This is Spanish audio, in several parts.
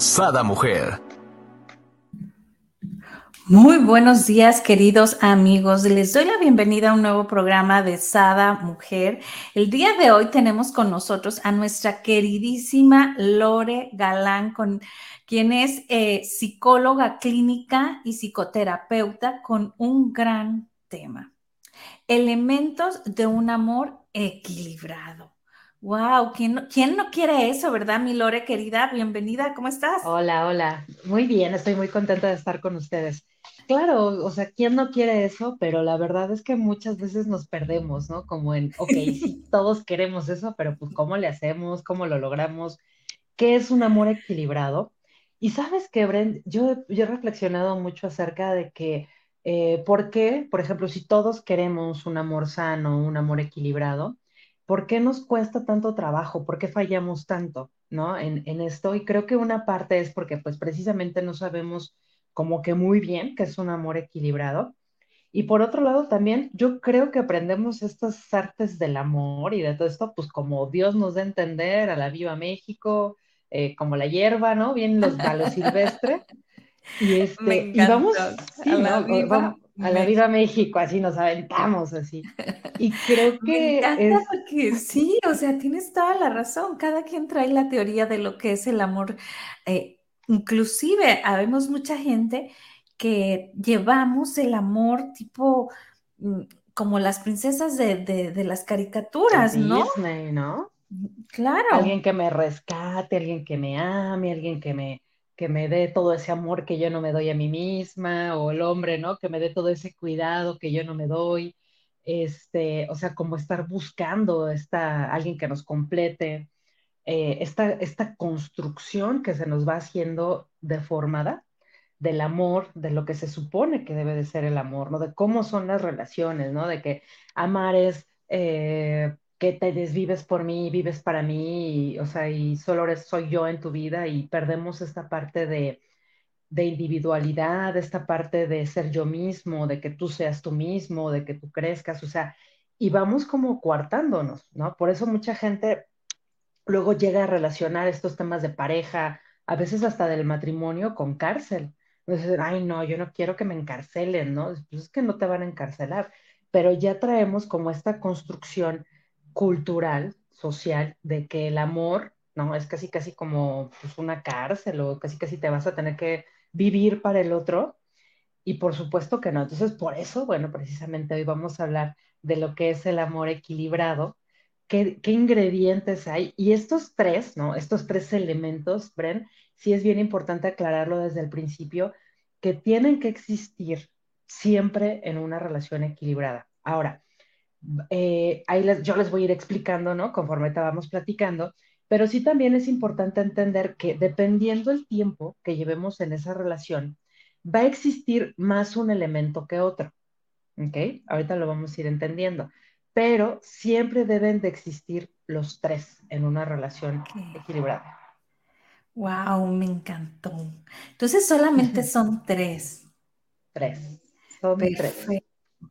Sada Mujer. Muy buenos días, queridos amigos. Les doy la bienvenida a un nuevo programa de Sada Mujer. El día de hoy tenemos con nosotros a nuestra queridísima Lore Galán, con, quien es eh, psicóloga clínica y psicoterapeuta con un gran tema. Elementos de un amor equilibrado. Wow, ¿quién no, ¿quién no quiere eso, verdad, mi Lore querida? Bienvenida, ¿cómo estás? Hola, hola. Muy bien, estoy muy contenta de estar con ustedes. Claro, o sea, ¿quién no quiere eso? Pero la verdad es que muchas veces nos perdemos, ¿no? Como en, ok, sí, todos queremos eso, pero pues ¿cómo le hacemos? ¿Cómo lo logramos? ¿Qué es un amor equilibrado? Y sabes que, Brent, yo, yo he reflexionado mucho acerca de que, eh, ¿por qué, por ejemplo, si todos queremos un amor sano, un amor equilibrado, ¿por qué nos cuesta tanto trabajo? ¿Por qué fallamos tanto, ¿no? En, en esto. Y creo que una parte es porque pues precisamente no sabemos como que muy bien que es un amor equilibrado. Y por otro lado también yo creo que aprendemos estas artes del amor y de todo esto, pues como Dios nos da a entender, a la Viva México, eh, como la hierba, ¿no? Bien los galos silvestres. Y, este, y vamos, sí, a la viva, a la Viva México, así nos aventamos así. Y creo que... es... sí, o sea, tienes toda la razón. Cada quien trae la teoría de lo que es el amor. Eh, inclusive, habemos mucha gente que llevamos el amor tipo mm, como las princesas de, de, las caricaturas, ¿no? Disney, ¿no? Claro. Alguien que me rescate, alguien que me ame, alguien que me, que me dé todo ese amor que yo no me doy a mí misma, o el hombre, ¿no? Que me dé todo ese cuidado que yo no me doy. Este, o sea, como estar buscando esta, alguien que nos complete, eh, esta, esta construcción que se nos va haciendo deformada del amor, de lo que se supone que debe de ser el amor, ¿no? De cómo son las relaciones, ¿no? De que amar es eh, que te desvives por mí, vives para mí, y, o sea, y solo soy yo en tu vida y perdemos esta parte de, de individualidad, esta parte de ser yo mismo, de que tú seas tú mismo, de que tú crezcas, o sea, y vamos como coartándonos, ¿no? Por eso mucha gente luego llega a relacionar estos temas de pareja, a veces hasta del matrimonio, con cárcel. Entonces, ay, no, yo no quiero que me encarcelen, ¿no? Pues es que no te van a encarcelar, pero ya traemos como esta construcción cultural, social, de que el amor, ¿no? Es casi, casi como pues, una cárcel o casi, casi te vas a tener que vivir para el otro. Y por supuesto que no. Entonces, por eso, bueno, precisamente hoy vamos a hablar de lo que es el amor equilibrado, qué, qué ingredientes hay. Y estos tres, ¿no? Estos tres elementos, Bren, sí es bien importante aclararlo desde el principio, que tienen que existir siempre en una relación equilibrada. Ahora, eh, ahí yo les voy a ir explicando, ¿no? Conforme estábamos platicando, pero sí también es importante entender que dependiendo el tiempo que llevemos en esa relación, va a existir más un elemento que otro, ¿ok? Ahorita lo vamos a ir entendiendo, pero siempre deben de existir los tres en una relación equilibrada. Wow, me encantó. Entonces solamente son tres. Tres. Son tres.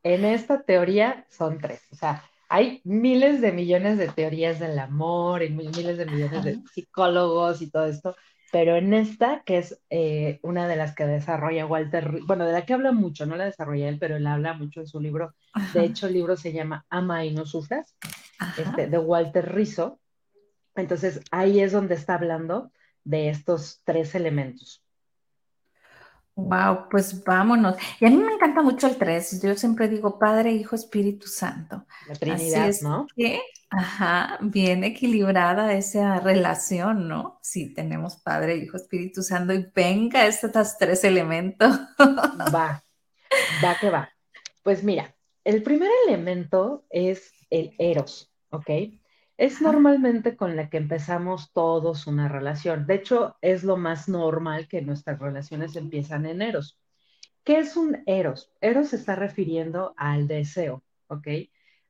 En esta teoría son tres. O sea, hay miles de millones de teorías del amor y miles de millones de psicólogos y todo esto, pero en esta, que es eh, una de las que desarrolla Walter, bueno, de la que habla mucho, no la desarrolla él, pero él habla mucho en su libro. De hecho, el libro se llama Ama y no sufras, este, de Walter Rizzo. Entonces, ahí es donde está hablando de estos tres elementos. Wow, pues vámonos. Y a mí me encanta mucho el 3. Yo siempre digo Padre, Hijo, Espíritu Santo. La Trinidad, ¿no? Que, ajá, bien equilibrada esa relación, ¿no? Sí, tenemos Padre, Hijo, Espíritu Santo y venga estos tres elementos. Va, va que va. Pues mira, el primer elemento es el Eros, ¿ok? Es normalmente con la que empezamos todos una relación. De hecho, es lo más normal que nuestras relaciones empiezan en eros. ¿Qué es un eros? Eros se está refiriendo al deseo, ¿ok?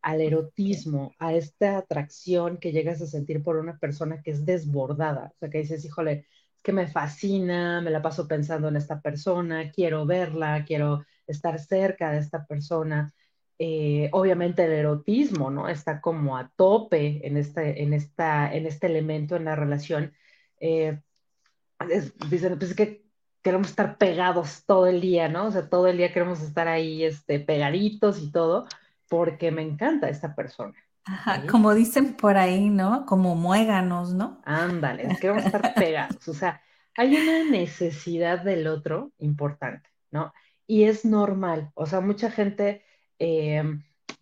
Al erotismo, a esta atracción que llegas a sentir por una persona que es desbordada. O sea, que dices, híjole, es que me fascina, me la paso pensando en esta persona, quiero verla, quiero estar cerca de esta persona. Eh, obviamente el erotismo, ¿no? Está como a tope en este, en esta, en este elemento en la relación. Eh, dicen, pues es que queremos estar pegados todo el día, ¿no? O sea, todo el día queremos estar ahí este, pegaditos y todo, porque me encanta esta persona. Ajá, como dicen por ahí, ¿no? Como muéganos, ¿no? Ándale, queremos estar pegados. O sea, hay una necesidad del otro importante, ¿no? Y es normal. O sea, mucha gente eh,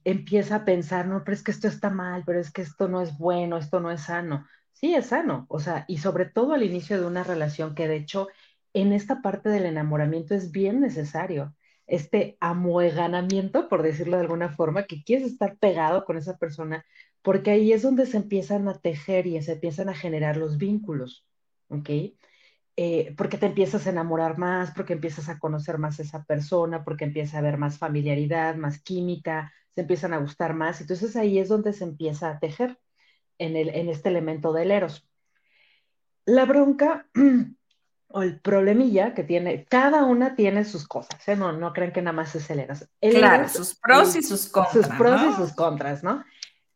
empieza a pensar, no, pero es que esto está mal, pero es que esto no es bueno, esto no es sano. Sí, es sano, o sea, y sobre todo al inicio de una relación que de hecho en esta parte del enamoramiento es bien necesario, este amueganamiento, por decirlo de alguna forma, que quieres estar pegado con esa persona, porque ahí es donde se empiezan a tejer y se empiezan a generar los vínculos, ¿ok? Eh, porque te empiezas a enamorar más, porque empiezas a conocer más a esa persona, porque empieza a haber más familiaridad, más química, se empiezan a gustar más. Entonces ahí es donde se empieza a tejer en, el, en este elemento del eros. La bronca o el problemilla que tiene, cada una tiene sus cosas, ¿eh? no, no creen que nada más es el eros. claro, sus pros y sus contras. Sus pros y sus contras, ¿no?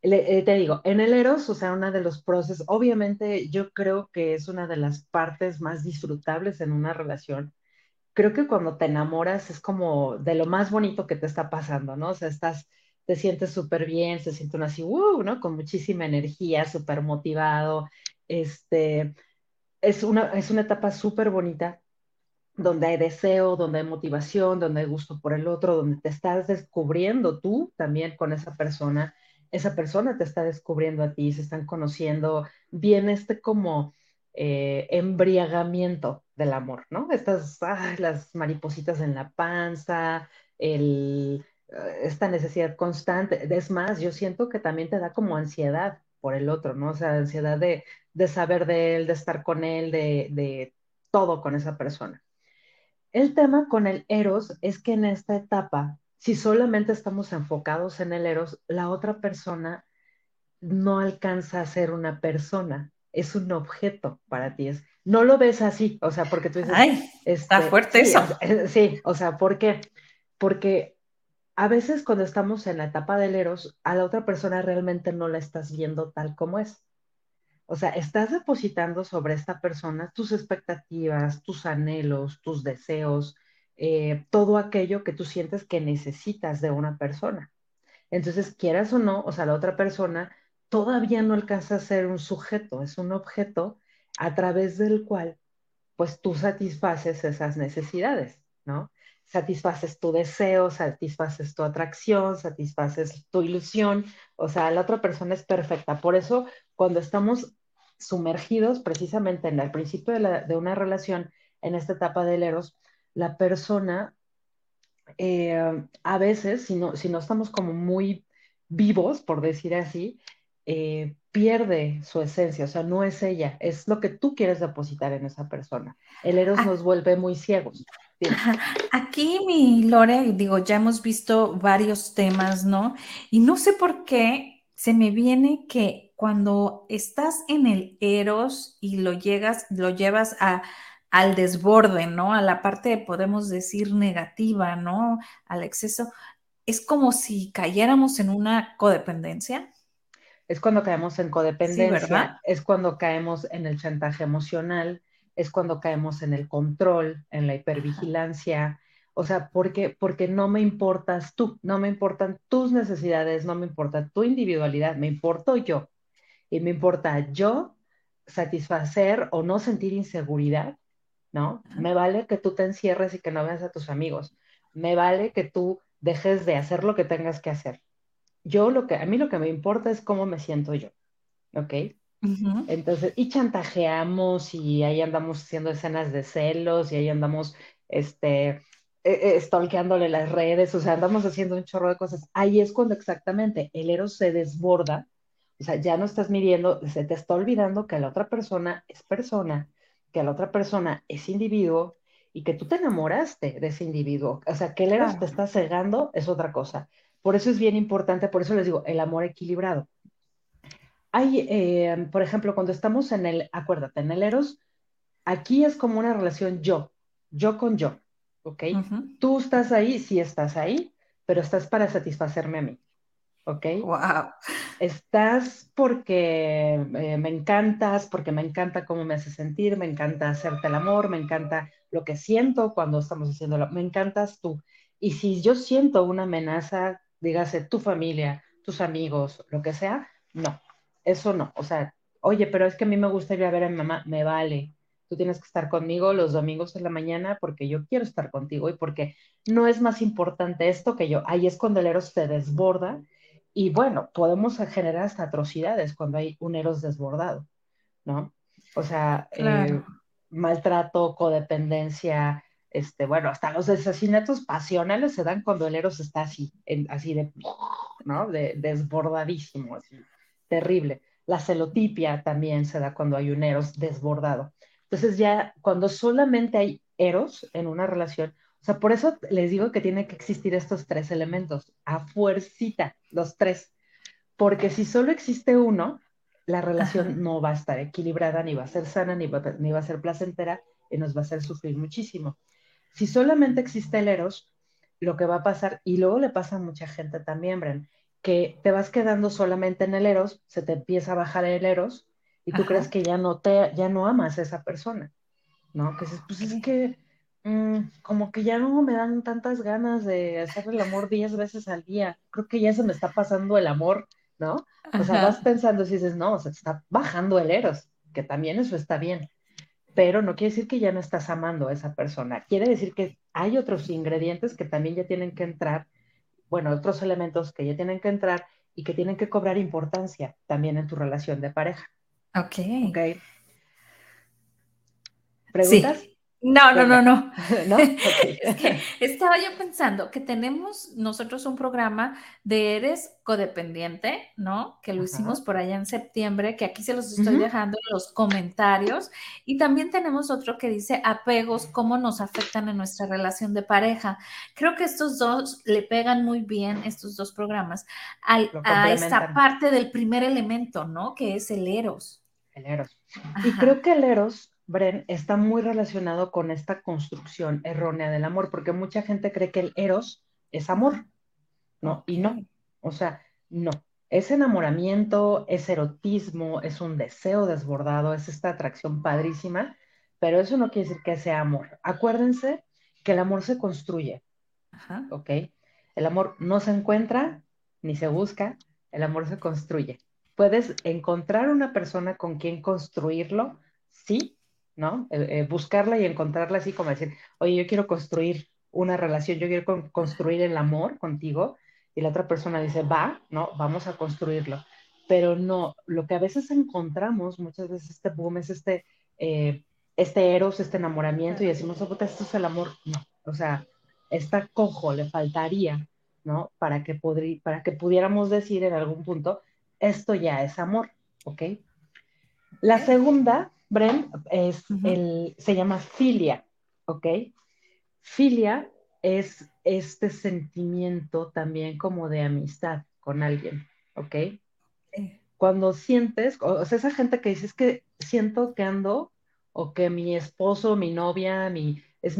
Eh, te digo, en el Eros, o sea, una de los procesos, obviamente yo creo que es una de las partes más disfrutables en una relación. Creo que cuando te enamoras es como de lo más bonito que te está pasando, ¿no? O sea, estás, te sientes súper bien, se siente uno así, uh, ¿no? Con muchísima energía, súper motivado. Este, es una, es una etapa súper bonita donde hay deseo, donde hay motivación, donde hay gusto por el otro, donde te estás descubriendo tú también con esa persona esa persona te está descubriendo a ti, se están conociendo, viene este como eh, embriagamiento del amor, ¿no? Estas, las maripositas en la panza, el, eh, esta necesidad constante. Es más, yo siento que también te da como ansiedad por el otro, ¿no? O sea, ansiedad de, saber de él, de estar con él, de, de todo con esa persona. El tema con el eros es que en esta etapa si solamente estamos enfocados en el eros, la otra persona no alcanza a ser una persona, es un objeto para ti. Es, no lo ves así, o sea, porque tú dices... Ay, está este, fuerte eso. sí, o sea, ¿por qué? Porque a veces cuando estamos en la etapa del eros, a la otra persona realmente no la estás viendo tal como es. O sea, estás depositando sobre esta persona tus expectativas, tus anhelos, tus deseos, eh, todo aquello que tú sientes que necesitas de una persona. Entonces, quieras o no, o sea, la otra persona todavía no alcanza a ser un sujeto, es un objeto a través del cual, pues tú satisfaces esas necesidades, ¿no? Satisfaces tu deseo, satisfaces tu atracción, satisfaces tu ilusión, o sea, la otra persona es perfecta. Por eso, cuando estamos sumergidos precisamente en el principio de, de una relación, en esta etapa del eros, la persona, eh, a veces, si no, si no estamos como muy vivos, por decir así, eh, pierde su esencia, o sea, no es ella, es lo que tú quieres depositar en esa persona. El Eros ah. nos vuelve muy ciegos. Aquí, mi Lore, digo, ya hemos visto varios temas, ¿no? Y no sé por qué se me viene que cuando estás en el Eros y lo llegas, lo llevas a al desborde, ¿no? A la parte, podemos decir, negativa, ¿no? Al exceso. Es como si cayéramos en una codependencia. Es cuando caemos en codependencia, es cuando caemos en el chantaje emocional, es cuando caemos en el control, en la hipervigilancia. O sea, porque, porque no me importas tú, no me importan tus necesidades, no me importa tu individualidad, me importo yo. Y me importa yo satisfacer o no sentir inseguridad ¿no? Me vale que tú te encierres y que no veas a tus amigos. Me vale que tú dejes de hacer lo que tengas que hacer. Yo lo que, a mí lo que me importa es cómo me siento yo, ¿ok? Entonces, y chantajeamos y ahí andamos haciendo escenas de celos y ahí andamos, este, e, e, stalkeándole las redes, o sea, andamos haciendo un chorro de cosas. Ahí es cuando exactamente el Eros se desborda, o O sea, ya no estás midiendo, se te está olvidando que la otra persona es persona, que la otra persona es individuo y que tú te enamoraste de ese individuo. O sea, que el eros te está cegando es otra cosa. Por eso es bien importante, por eso les digo, el amor equilibrado. Hay, eh, por ejemplo, cuando estamos en el, acuérdate, en el eros, aquí es como una relación yo, yo con yo, ¿ok? Tú estás ahí, sí estás ahí, pero estás para satisfacerme a mí. ¿Ok? Wow. Estás porque eh, me encantas, porque me encanta cómo me hace sentir, me encanta hacerte el amor, me encanta lo que siento cuando estamos haciéndolo, me encantas tú. Y si yo siento una amenaza, dígase tu familia, tus amigos, lo que sea, no, eso no. O sea, oye, pero es que a mí me gusta ir a ver a mi mamá, me vale. Tú tienes que estar conmigo los domingos en la mañana porque yo quiero estar contigo y porque no es más importante esto que yo. Ahí es cuando el Eros se desborda y bueno, podemos generar hasta atrocidades cuando hay un eros desbordado, ¿no? O sea, eh, maltrato, codependencia, este, bueno, hasta los asesinatos pasionales se dan cuando el eros está así, así de, ¿no? De, desbordadísimo, así, terrible. La celotipia también se da cuando hay un eros desbordado. Entonces ya cuando solamente hay eros en una relación, o sea, por eso les digo que tiene que existir estos tres elementos, a fuercita, los tres. Porque si solo existe uno, la relación no va a estar equilibrada, ni va a ser sana, ni va, ni va a ser placentera, y nos va a hacer sufrir muchísimo. Si solamente existe el Eros, lo que va a pasar, y luego le pasa a mucha gente también, Bren, que te vas quedando solamente en el Eros, se te empieza a bajar el Eros, y tú crees que ya no, te, ya no amas a esa persona, ¿no? Que dices, pues es que Mm, como que ya no me dan tantas ganas de hacer el amor diez veces al día. Creo que ya se me está pasando el amor, ¿no? O sea, vas pensando si dices, no, se está bajando el eros, que también eso está bien. Pero no quiere decir que ya no estás amando a esa persona. Quiere decir que hay otros ingredientes que también ya tienen que entrar, bueno, otros elementos que ya tienen que entrar y que tienen que cobrar importancia también en tu relación de pareja. Ok. Ok. ¿Preguntas? No, no, no, no. estaba yo pensando que tenemos nosotros un programa de Eres Codependiente, ¿no? Que lo hicimos por allá en septiembre, que aquí se los estoy dejando en los comentarios. Y también tenemos otro que dice apegos, cómo nos afectan en nuestra relación de pareja. Creo que estos dos le pegan muy bien, estos dos programas, a esta parte del primer elemento, ¿no? Que es el Eros. El Eros. Y creo que el Eros Bren, está muy relacionado con esta construcción errónea del amor, porque mucha gente cree que el eros es amor, ¿no? Y no, o sea, no. Es enamoramiento, es erotismo, es un deseo desbordado, es esta atracción padrísima, pero eso no quiere decir que sea amor. Acuérdense que el amor se construye, ¿ok? El amor no se encuentra ni se busca, el amor se construye. Puedes encontrar una persona con quien construirlo, sí, ¿no? Eh, eh, buscarla y encontrarla así como decir, oye, yo quiero construir una relación, yo quiero construir el amor contigo, y la otra persona dice, va, ¿no? Vamos a construirlo. Pero no, lo que a veces encontramos, muchas veces este boom es este, eh, este eros, este enamoramiento, y decimos, oh, esto es el amor. No, o sea, está cojo, le faltaría, ¿no? Para que, para que pudiéramos decir en algún punto, esto ya es amor, ¿ok? La segunda Bren, es el, se llama filia, ¿ok? Filia es este sentimiento también como de amistad con alguien, ¿ok? Cuando sientes, o sea, esa gente que dice es que siento que ando o que mi esposo, mi novia, mi, es,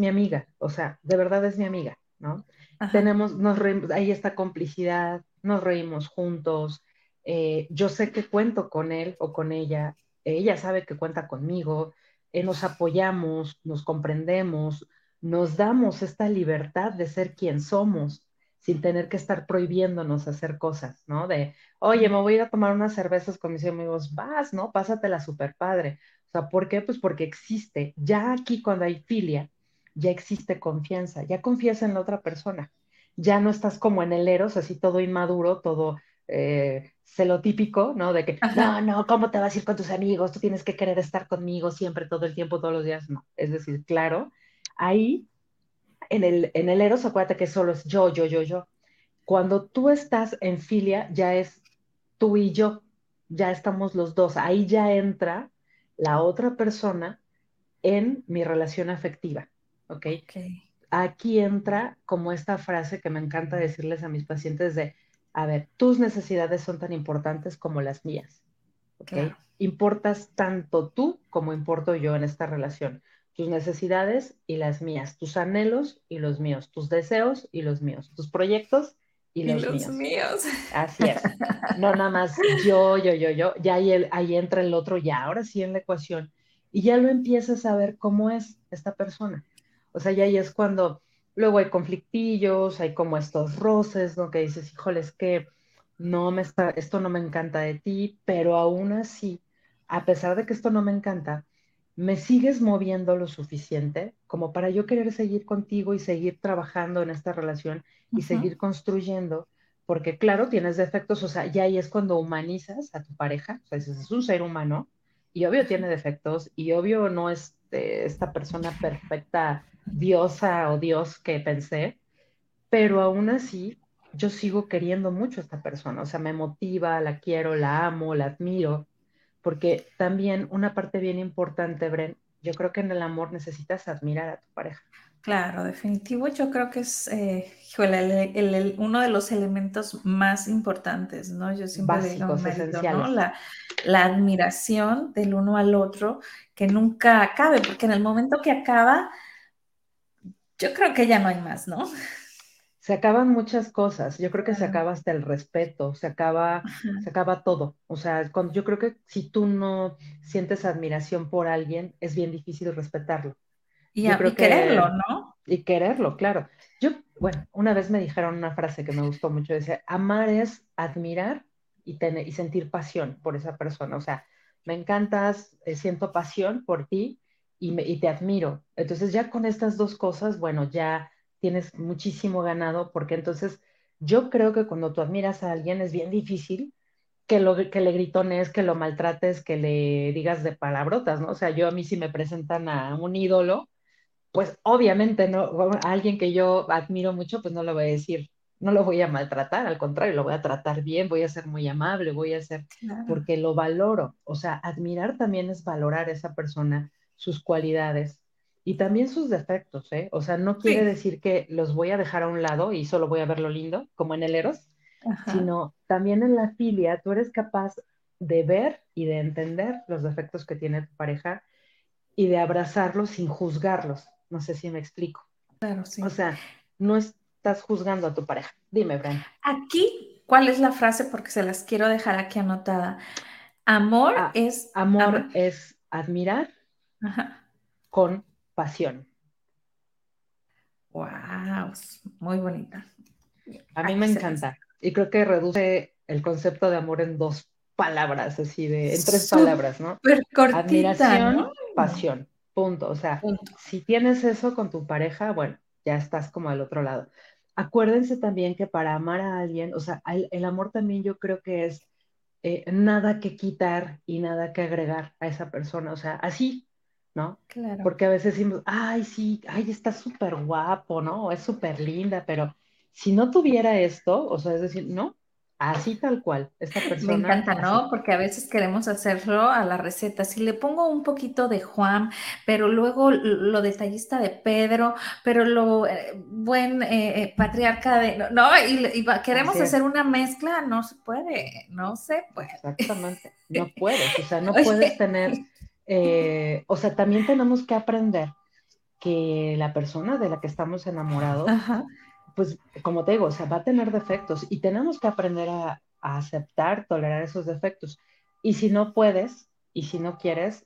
mi amiga, o sea, de verdad es mi amiga, ¿no? Tenemos, nos reímos, ahí está complicidad, nos reímos juntos, eh, yo sé que cuento con él o con ella, ella sabe que cuenta conmigo, eh, nos apoyamos, nos comprendemos, nos damos esta libertad de ser quien somos sin tener que estar prohibiéndonos hacer cosas, ¿no? De, oye, me voy a ir a tomar unas cervezas con mis amigos, vas, ¿no? Pásatela súper padre. O sea, ¿por qué? Pues porque existe, ya aquí cuando hay filia, ya existe confianza, ya confías en la otra persona, ya no estás como en el eros, así todo inmaduro, todo eh, lo típico, ¿no? De que, no, no, ¿cómo te vas a ir con tus amigos? Tú tienes que querer estar conmigo siempre, todo el tiempo, todos los días. No, es decir, claro, ahí en el, en el Eros, acuérdate que solo es yo, yo, yo, yo. Cuando tú estás en filia, ya es tú y yo, ya estamos los dos, ahí ya entra la otra persona en mi relación afectiva, ¿ok? Aquí entra como esta frase que me encanta decirles a mis pacientes de, a ver, tus necesidades son tan importantes como las mías, ¿ok? Importas tanto tú como importo yo en esta relación. Tus necesidades y las mías, tus anhelos y los míos, tus deseos y los míos, tus proyectos y los, míos. Así es. No nada más yo, yo, yo, yo. Ya ahí, ahí entra el otro, ya ahora sí en la ecuación. Y ya lo empiezas a ver cómo es esta persona. O sea, ya ahí es cuando luego hay conflictillos, hay como estos roces, ¿no? Que dices, híjole, es que no me está, esto no me encanta de ti, pero aún así, a pesar de que esto no me encanta, me sigues moviendo lo suficiente como para yo querer seguir contigo y seguir trabajando en esta relación y seguir construyendo, porque claro, tienes defectos, o sea, ya ahí es cuando humanizas a tu pareja, o sea, es un ser humano y obvio tiene defectos y obvio no es eh, esta persona perfecta, diosa o dios que pensé, pero aún así yo sigo queriendo mucho a esta persona, o sea, me motiva, la quiero, la amo, la admiro porque también una parte bien importante, Bren, yo creo que en el amor necesitas admirar a tu pareja. Claro, definitivo, yo creo que es eh, uno de los elementos más importantes, ¿no? Yo siempre Básicos, digo, ¿no? La, la, admiración del uno al otro, que nunca acabe, porque en el momento que acaba, yo creo que ya no hay más, ¿no? se acaban muchas cosas. Yo creo que se acaba hasta el respeto, se acaba, se acaba todo. O sea, yo creo que si tú no sientes admiración por alguien, es bien difícil respetarlo. Y, quererlo, ¿no? Y quererlo, claro. Yo, bueno, una vez me dijeron una frase que me gustó mucho, decía, amar es admirar y, tener, y sentir pasión por esa persona. O sea, me encantas, eh, siento pasión por ti y, me, y te admiro. Entonces ya con estas dos cosas, bueno, ya tienes muchísimo ganado, porque entonces yo creo que cuando tú admiras a alguien es bien difícil que, lo, que le gritones, que lo maltrates, que le digas de palabrotas, ¿no? O sea, yo a mí si me presentan a un ídolo, pues obviamente no, a alguien que yo admiro mucho, pues no lo voy a decir, no lo voy a maltratar, al contrario, lo voy a tratar bien, voy a ser muy amable, voy a ser, porque lo valoro. O sea, admirar también es valorar a esa persona, sus cualidades, y también sus defectos, ¿eh? O sea, no quiere decir que los voy a dejar a un lado y solo voy a ver lo lindo, como en el Eros, sino también en la filia tú eres capaz de ver y de entender los defectos que tiene tu pareja y de abrazarlos sin juzgarlos. No sé si me explico. Claro, sí. O sea, no estás juzgando a tu pareja. Dime, Brenda. Aquí, ¿cuál es la frase? Porque se las quiero dejar aquí anotada. Amor ah, es... Amor es admirar con pasión. Wow, muy bonita. A mí me encanta. Y creo que reduce el concepto de amor en dos palabras, así de, en tres palabras, ¿no? Cortita, Admiración, pasión. Punto. O sea, si tienes eso con tu pareja, bueno, ya estás como al otro lado. Acuérdense también que para amar a alguien, o sea, el, amor también yo creo que es eh, nada que quitar y nada que agregar a esa persona. O sea, así ¿no? Claro. Porque a veces decimos, ay, sí, ay, está súper guapo, ¿no? Es súper linda, pero si no tuviera esto, o sea, es decir, no, así tal cual, esta persona. Me encanta, ¿no? Porque a veces queremos hacerlo a la receta. Si le pongo un poquito de Juan, pero luego lo detallista de Pedro, pero lo eh, buen eh, eh, patriarca de, no, y, queremos hacer una mezcla, no se puede, no se puede. Exactamente, no puedes, o sea, no puedes tener eh, o sea, también tenemos que aprender que la persona de la que estamos enamorados, pues como te digo, o sea, va a tener defectos y tenemos que aprender a, aceptar, tolerar esos defectos. Y si no puedes y si no quieres,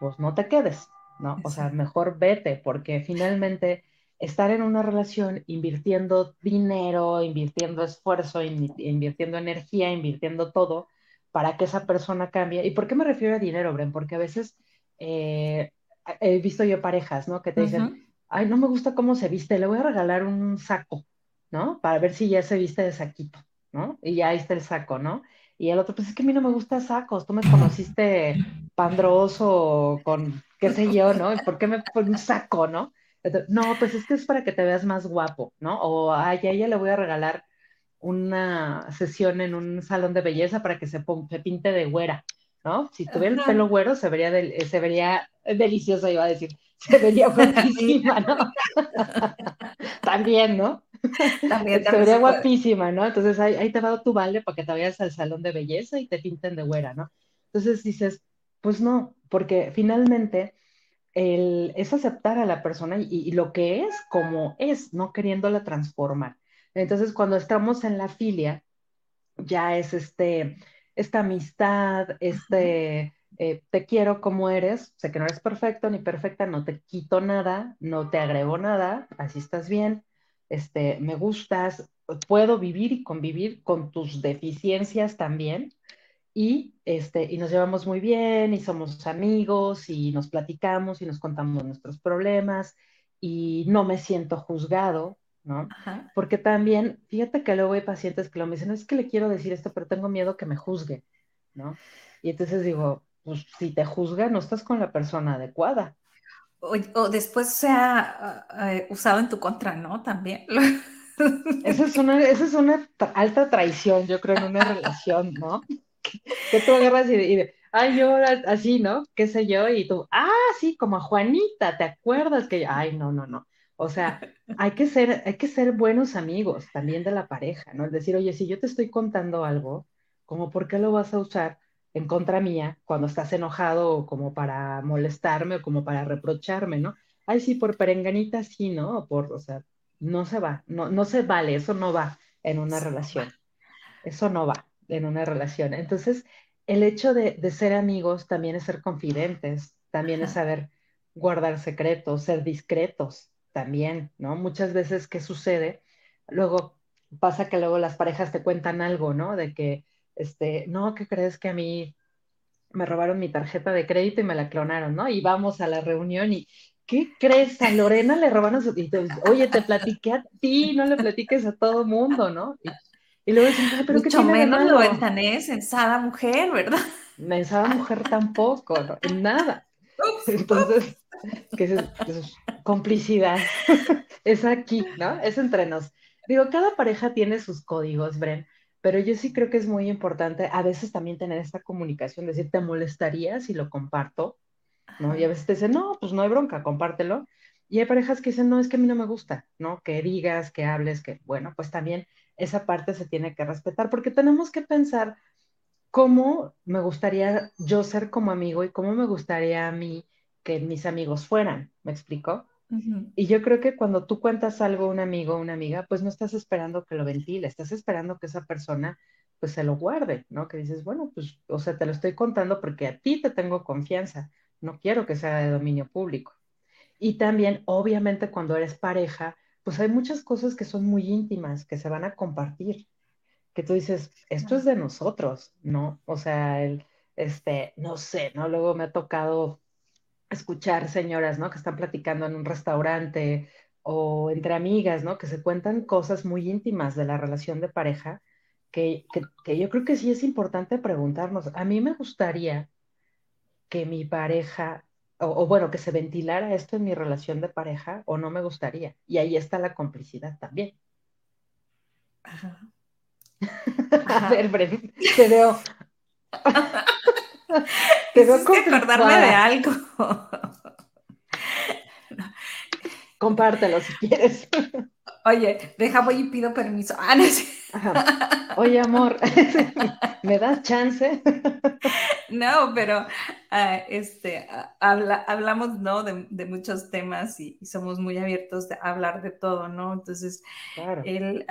pues no te quedes, ¿no? O sea, mejor vete, porque finalmente estar en una relación invirtiendo dinero, invirtiendo esfuerzo, invirtiendo energía, invirtiendo todo, para que esa persona cambie. ¿Y por qué me refiero a dinero, Bren? Porque a veces eh, he visto yo parejas, ¿no? Que te dicen, ay, no me gusta cómo se viste, le voy a regalar un saco, ¿no? Para ver si ya se viste de saquito, ¿no? Y ya ahí está el saco, ¿no? Y el otro, pues es que a mí no me gusta sacos, tú me conociste pandroso con qué sé yo, ¿no? ¿Por qué me pones un saco, no? no, pues es que es para que te veas más guapo, ¿no? O ay, a ella le voy a regalar una sesión en un salón de belleza para que se, se pinte de güera, ¿no? Si tuviera el pelo güero, se vería, se vería delicioso, iba a decir, se vería guapísima, ¿no? También, ¿no? También, vería guapísima, ¿no? Entonces ahí, ahí, te va tu vale para que te vayas al salón de belleza y te pinten de güera, ¿no? Entonces dices, pues no, porque finalmente el, es aceptar a la persona y, lo que es como es, no queriéndola transformar. Entonces, cuando estamos en la filia, ya es este, esta amistad, este, eh, te quiero como eres, sé que no eres perfecto ni perfecta, no te quito nada, no te agrego nada, así estás bien, este, me gustas, puedo vivir y convivir con tus deficiencias también, y, este, y nos llevamos muy bien y somos amigos y nos platicamos y nos contamos nuestros problemas y no me siento juzgado, ¿no? Porque también, fíjate que luego hay pacientes que lo me dicen, es que le quiero decir esto, pero tengo miedo que me juzgue, ¿no? Y entonces digo, pues si te juzga, no estás con la persona adecuada. O, después se ha eh, usado en tu contra, ¿no? También. Esa es una, esa es una alta traición, yo creo, en una relación, ¿no? que tú agarras y, y ay, yo así, ¿no? ¿Qué sé yo? Y tú, ah, sí, como a Juanita, ¿te acuerdas que Ay, no, no, no. O sea, hay que ser, hay que ser buenos amigos también de la pareja, ¿no? Es decir, oye, si yo te estoy contando algo, como por qué lo vas a usar en contra mía cuando estás enojado o como para molestarme o como para reprocharme, ¿no? Ay, sí, por perenganita sí, ¿no? O por, o sea, no se va, no, no se vale, eso no va en una relación. Eso no va en una relación. Entonces, el hecho de, ser amigos también es ser confidentes, también es saber guardar secretos, ser discretos también, ¿no? Muchas veces, ¿qué sucede? Luego pasa que luego las parejas te cuentan algo, ¿no? De que, este, no, ¿qué crees que a mí me robaron mi tarjeta de crédito y me la clonaron, ¿no? Y vamos a la reunión y, ¿qué crees? A Lorena le robaron su... Oye, te platiqué a ti, no le platiques a todo mundo, ¿no? Y luego dicen, pero Mucho ¿qué menos lo ventanés en Sada Mujer, ¿verdad? En Sada Mujer tampoco, ¿no? en nada. Entonces, que es, complicidad. es aquí, ¿no? Es entre nos. Digo, cada pareja tiene sus códigos, Bren, pero yo sí creo que es muy importante a veces también tener esta comunicación, decir, ¿te molestaría si lo comparto? ¿No? Y a veces te dicen, no, pues no hay bronca, compártelo. Y hay parejas que dicen, no, es que a mí no me gusta, ¿no? Que digas, que hables, que, bueno, pues también esa parte se tiene que respetar, porque tenemos que pensar cómo me gustaría yo ser como amigo y cómo me gustaría a mí que mis amigos fueran, ¿me explico? Y yo creo que cuando tú cuentas algo a un amigo o una amiga, pues no estás esperando que lo ventile, estás esperando que esa persona pues se lo guarde, ¿no? Que dices, bueno, pues, o sea, te lo estoy contando porque a ti te tengo confianza, no quiero que sea de dominio público. Y también, obviamente, cuando eres pareja, pues hay muchas cosas que son muy íntimas, que se van a compartir, que tú dices, esto es de nosotros, ¿no? O sea, el, este, no sé, ¿no? Luego me ha tocado escuchar señoras, ¿no? Que están platicando en un restaurante o entre amigas, ¿no? Que se cuentan cosas muy íntimas de la relación de pareja, que, que, que yo creo que sí es importante preguntarnos. A mí me gustaría que mi pareja o, bueno, que se ventilara esto en mi relación de pareja o no me gustaría. Y ahí está la complicidad también. Ajá. A ver, Bren, te veo. te veo acordarme de algo. Compártelo si quieres. Oye, deja, voy y pido permiso. Ah, Oye, amor, ¿me das chance? No, pero ah, este, hablamos, ¿no? De, muchos temas y, somos muy abiertos a hablar de todo, ¿no? Entonces, claro. él,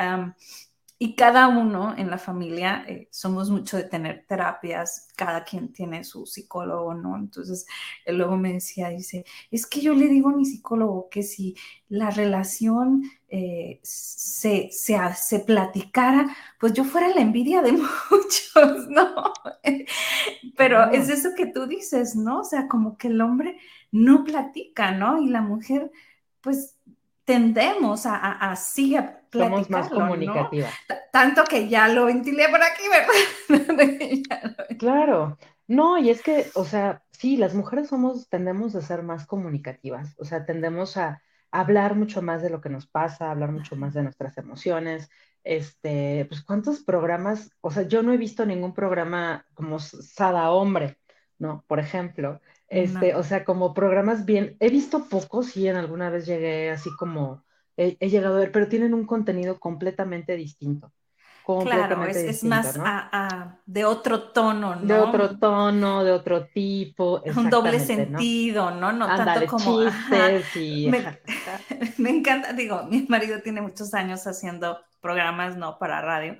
y cada uno en la familia eh, somos mucho de tener terapias, cada quien tiene su psicólogo, ¿no? Entonces, él luego me decía, dice, es que yo le digo a mi psicólogo que si la relación eh, se, se, se, platicara, pues yo fuera la envidia de muchos, ¿no? Pero es eso que tú dices, ¿no? O sea, como que el hombre no platica, ¿no? Y la mujer, pues tendemos a, a, así a somos más comunicativas. Tanto que ya lo ventilé por aquí, ¿verdad? claro. No, y es que, o sea, sí, las mujeres somos, tendemos a ser más comunicativas, o sea, tendemos a, hablar mucho más de lo que nos pasa, hablar mucho más de nuestras emociones. Este, pues cuántos programas, o sea, yo no he visto ningún programa como Sada Hombre, ¿no? Por ejemplo, este, o sea, como programas bien, he visto pocos y en alguna vez llegué así como, he, llegado a ver, pero tienen un contenido completamente distinto. Claro, es, más de otro tono, ¿no? De otro tono, de otro tipo. Un doble sentido, ¿no? No, tanto como. Chistes y... me, encanta, digo, mi marido tiene muchos años haciendo programas, ¿no? Para radio.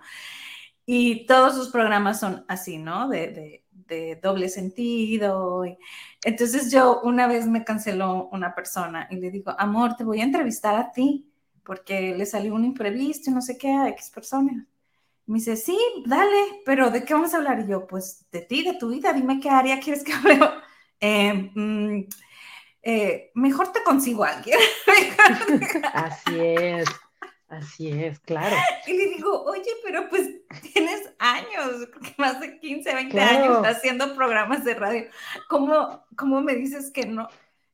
Y todos sus programas son así, ¿no? De, de doble sentido. Entonces yo una vez me canceló una persona y le digo, amor, te voy a entrevistar a ti porque le salió un imprevisto y no sé qué a X persona. Me dice, sí, dale, pero ¿de qué vamos a hablar? Y yo, pues de ti, de tu vida, dime qué área quieres que hable. Eh, mm, eh, mejor te consigo a alguien. Así es. Así es, claro. Y le digo, oye, pero pues tienes años, más de 15, 20 años haciendo programas de radio. ¿Cómo, ¿Cómo me dices que no?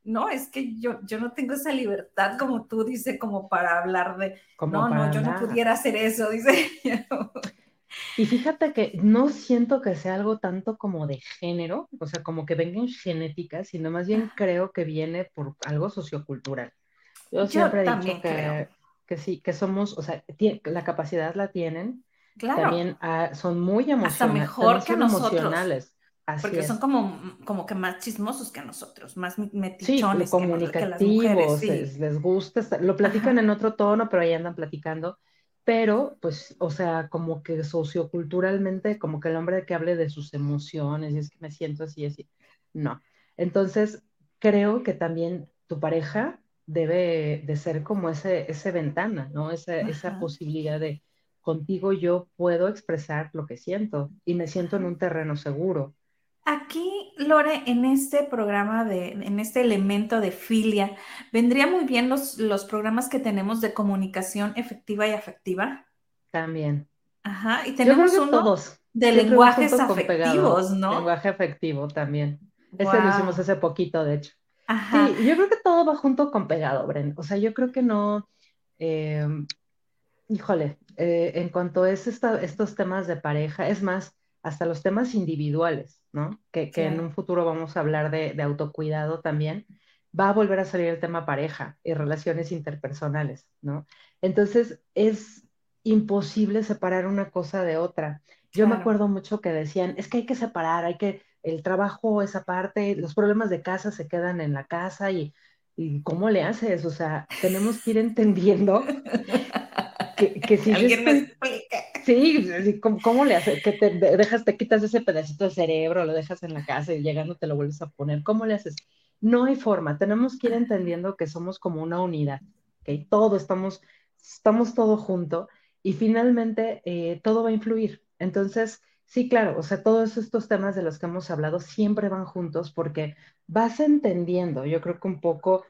No, es que yo, yo no tengo esa libertad como tú, dice, como para hablar de, no, no, yo no pudiera hacer eso, dice. Y fíjate que no siento que sea algo tanto como de género, o sea, como que venga en genética, sino más bien creo que viene por algo sociocultural. Yo siempre he dicho que, que sí, que somos, o sea, la capacidad la tienen. Claro. También ah, son muy emocionales. Hasta mejor que nosotros. Emocionales. Porque son como, como que más chismosos que nosotros, más metichones sí, comunicativos, que, les, gusta, lo platican en otro tono, pero ahí andan platicando. Pero, pues, o sea, como que socioculturalmente, como que el hombre que hable de sus emociones, y es que me siento así, así, no. Entonces, creo que también tu pareja debe de ser como ese, ese ventana, ¿no? Esa, esa posibilidad de contigo yo puedo expresar lo que siento y me siento en un terreno seguro. Aquí, Lore, en este programa, de, en este elemento de filia, ¿vendría muy bien los, los programas que tenemos de comunicación efectiva y afectiva? También. Ajá, y tenemos uno de lenguajes afectivos, ¿no? Lenguaje afectivo también. Este lo hicimos hace poquito, de hecho. Sí, yo creo que todo va junto con pegado, Bren. O sea, yo creo que no, em, híjole, eh, en cuanto a estos temas de pareja, es más, hasta los temas individuales, ¿no? Que, en un futuro vamos a hablar de, de, autocuidado también, va a volver a salir el tema pareja y relaciones interpersonales, ¿no? Entonces, es imposible separar una cosa de otra. Yo me acuerdo mucho que decían, es que hay que separar, hay que el trabajo, esa parte, los problemas de casa se quedan en la casa y, ¿cómo le haces? O sea, tenemos que ir entendiendo que, si... Alguien me explique. Sí, ¿cómo, le haces? Que te dejas, te quitas ese pedacito de cerebro, lo dejas en la casa y llegando te lo vuelves a poner. ¿Cómo le haces? No hay forma, tenemos que ir entendiendo que somos como una unidad, que todo estamos, estamos todo junto y finalmente eh, todo va a influir. Entonces, Sí, claro, o sea, todos estos temas de los que hemos hablado siempre van juntos porque vas entendiendo, yo creo que un poco,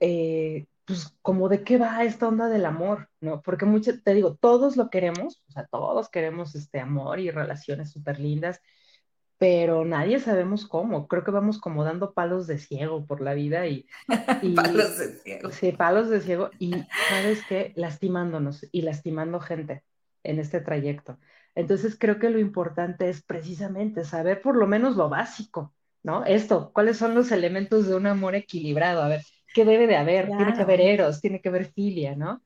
eh, pues, como de qué va esta onda del amor, ¿no? Porque mucho, te digo, todos lo queremos, o sea, todos queremos este amor y relaciones súper lindas, pero nadie sabemos cómo. Creo que vamos como dando palos de ciego por la vida y... palos de ciego. Sí, palos de ciego y, ¿sabes qué? Lastimándonos y lastimando gente en este trayecto. Entonces creo que lo importante es precisamente saber por lo menos lo básico, ¿no? Esto, ¿cuáles son los elementos de un amor equilibrado? A ver, ¿qué debe de haber? Tiene que haber eros, tiene que haber filia, ¿no?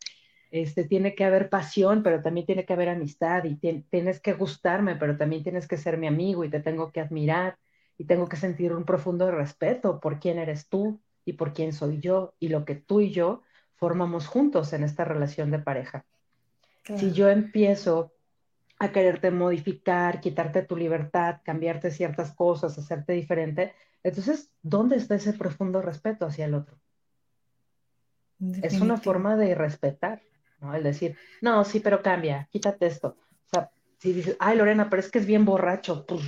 Este, tiene que haber pasión, pero también tiene que haber amistad y tienes que gustarme, pero también tienes que ser mi amigo y te tengo que admirar y tengo que sentir un profundo respeto por quién eres tú y por quién soy yo y lo que tú y yo formamos juntos en esta relación de pareja. Si yo empiezo a quererte modificar, quitarte tu libertad, cambiarte ciertas cosas, hacerte diferente. Entonces, ¿dónde está ese profundo respeto hacia el otro? Es una forma de respetar, ¿no? El decir, no, sí, pero cambia, quítate esto. O sea, si dices, ay, Lorena, pero es que es bien borracho, pues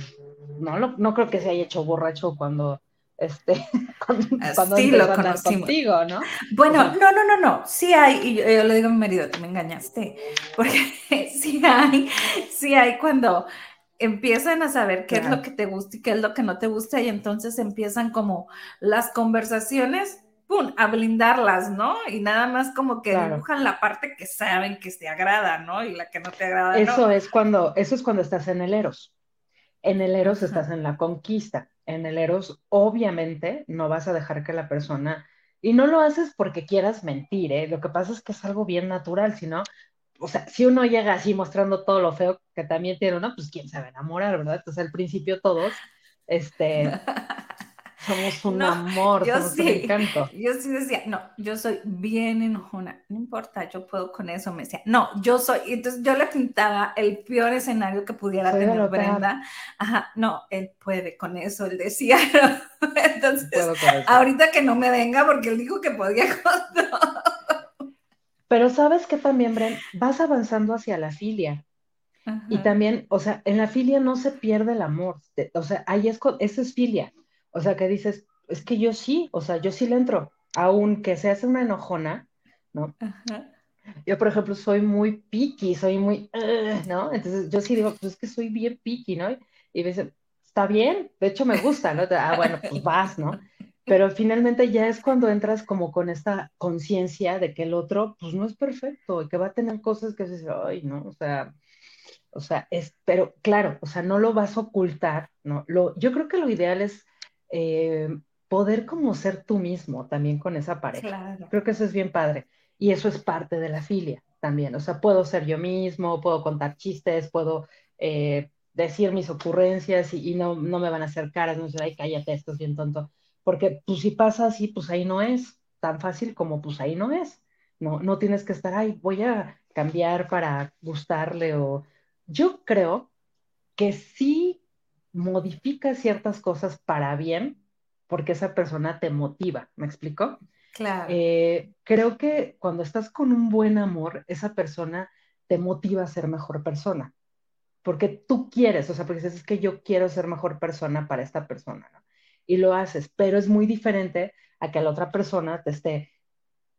no, no creo que se haya hecho borracho cuando este, cuando, sí, lo contigo, ¿no? Bueno, no, no, no, no, sí hay, y yo, le digo a mi marido, te me engañaste, porque sí hay, sí hay cuando empiezan a saber qué es lo que te gusta y qué es lo que no te gusta y entonces empiezan como las conversaciones ¡pum!, a blindarlas, ¿no? Y nada más como que dibujan la parte que saben que te agrada, ¿no? Y la que no te agrada. Eso es cuando, eso es cuando estás en el Eros. En el Eros estás en la conquista. En el Eros, obviamente, no vas a dejar que la persona, y no lo haces porque quieras mentir, ¿eh? Lo que pasa es que es algo bien natural, si no, o sea, si uno llega así mostrando todo lo feo que también tiene uno, pues quién sabe enamorar, ¿verdad? Entonces al principio todos, este, Somos un amor, yo somos sí, un. Yo sí decía, no, yo soy bien enojona, no importa, yo puedo con eso. Me decía, no, yo soy. Entonces yo le pintaba el peor escenario que pudiera tener Brenda. Ajá, no, él puede con eso, él decía. Entonces, ahorita que no me venga porque él dijo que podía con todo. Pero sabes que también, Brenda, vas avanzando hacia la filia. Y también, o sea, en la filia no se pierde el amor. O sea, ahí es, eso es filia o sea, que dices, es que yo sí, o sea, yo sí le entro, aunque se hace una enojona, ¿no? Yo, por ejemplo, soy muy picky, soy muy, ¿no? Entonces yo sí digo, pues es que soy bien picky, ¿no? Y me dicen, está bien, de hecho me gusta, ¿no? Ah, bueno, pues vas, ¿no? Pero finalmente ya es cuando entras como con esta conciencia de que el otro, pues no es perfecto y que va a tener cosas que dices, ay, ¿no? O sea, o sea, es, pero claro, o sea, no lo vas a ocultar, ¿no? Lo, yo creo que lo ideal es eh, poder como ser tú mismo también con esa pareja. Creo que eso es bien padre. Y eso es parte de la filia también. O sea, puedo ser yo mismo, puedo contar chistes, puedo eh, decir mis ocurrencias y, no, no, me van a hacer caras, no sé, ay, cállate, esto es bien tonto. Porque pues si pasa así, pues ahí no es tan fácil como pues ahí no es. No, no tienes que estar, ay, voy a cambiar para gustarle o... Yo creo que sí modifica ciertas cosas para bien porque esa persona te motiva, ¿me explico? Claro. Eh, creo que cuando estás con un buen amor, esa persona te motiva a ser mejor persona, porque tú quieres, o sea, porque dices, es que yo quiero ser mejor persona para esta persona, ¿no? Y lo haces, pero es muy diferente a que la otra persona te esté,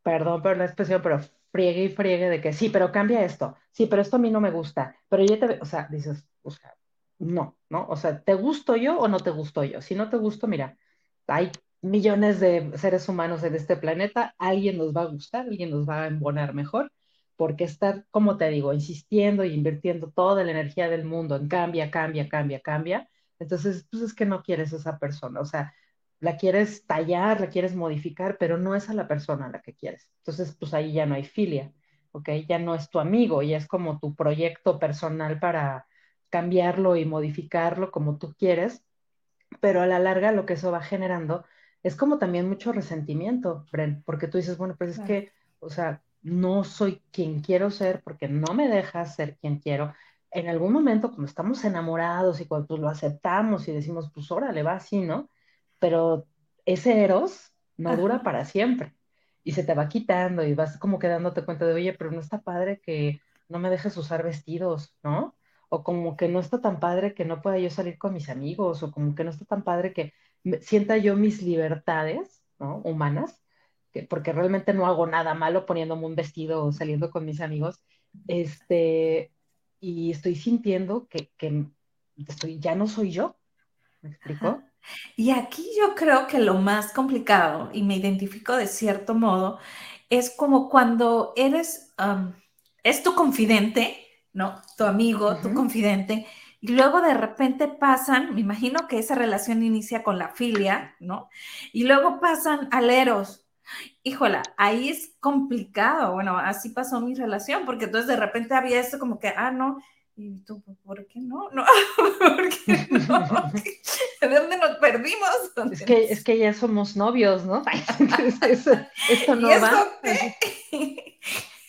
perdón por la expresión, pero friegue y friegue de que sí, pero cambia esto, sí, pero esto a mí no me gusta, pero yo te, o sea, dices, o sea, no, ¿no? O sea, ¿te gusto yo o no te gusto yo? Si no te gusto, mira, hay millones de seres humanos en este planeta, alguien nos va a gustar, alguien nos va a embonar mejor, porque estar, como te digo, insistiendo y invirtiendo toda la energía del mundo en cambia, cambia, cambia, cambia, entonces, pues es que no quieres a esa persona, o sea, la quieres tallar, la quieres modificar, pero no es a la persona a la que quieres. Entonces, pues ahí ya no hay filia, ¿ok? Ya no es tu amigo, ya es como tu proyecto personal para cambiarlo y modificarlo como tú quieres, pero a la larga lo que eso va generando es como también mucho resentimiento, Bren, porque tú dices, bueno, pues es que, o sea, no soy quien quiero ser porque no me dejas ser quien quiero. En algún momento, cuando estamos enamorados y cuando pues, lo aceptamos y decimos, pues órale, va así, ¿no? Pero ese eros no dura para siempre y se te va quitando y vas como quedándote cuenta de, oye, pero no está padre que no me dejes usar vestidos, ¿no? O como que no está tan padre que no pueda yo salir con mis amigos, o como que no está tan padre que sienta yo mis libertades, ¿no? Humanas, que, porque realmente no hago nada malo poniéndome un vestido o saliendo con mis amigos, este, y estoy sintiendo que, que estoy, ya no soy yo, ¿me explico? Y aquí yo creo que lo más complicado, y me identifico de cierto modo, es como cuando eres, es tu confidente, ¿no? Tu amigo, tu confidente, y luego de repente pasan, me imagino que esa relación inicia con la filia, ¿no? Y luego pasan al eros. Híjola, ahí es complicado. Bueno, así pasó mi relación, porque entonces de repente había esto como que, ah, no, y tú, ¿por qué no? No, ¿por qué no? ¿De dónde nos perdimos? Es que, es que ya somos novios, ¿no? esto no va.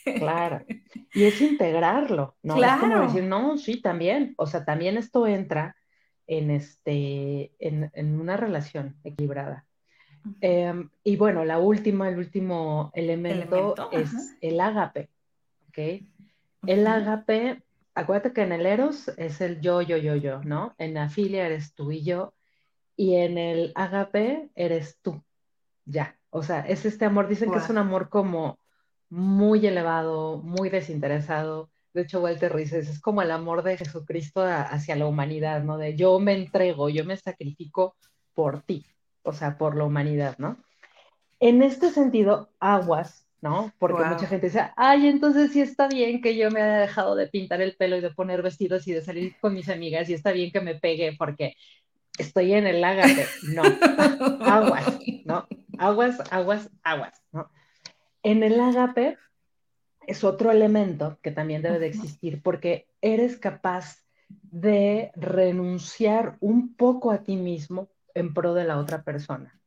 Claro. Y es integrarlo, ¿no? Es como decir, no, sí, también. O sea, también esto entra en, este, en, una relación equilibrada. Em, y bueno, la última, el último elemento, es el ágape, ¿ok? El ágape, acuérdate que en el eros es el yo, yo, yo, yo, ¿no? En la filia eres tú y yo, y en el ágape eres tú, ya. O sea, es este amor, dicen que es un amor como muy elevado, muy desinteresado. De hecho, Walter dice, es como el amor de Jesucristo hacia la humanidad, ¿no? De yo me entrego, yo me sacrifico por ti, o sea, por la humanidad, ¿no? En este sentido, aguas, ¿no? Porque mucha gente dice, ay, entonces sí está bien que yo me haya dejado de pintar el pelo y de poner vestidos y de salir con mis amigas y está bien que me pegue porque estoy en el ágape. No, aguas, ¿no? Aguas, aguas, aguas, ¿no? En el ágape es otro elemento que también debe de existir porque eres capaz de renunciar un poco a ti mismo en pro de la otra persona.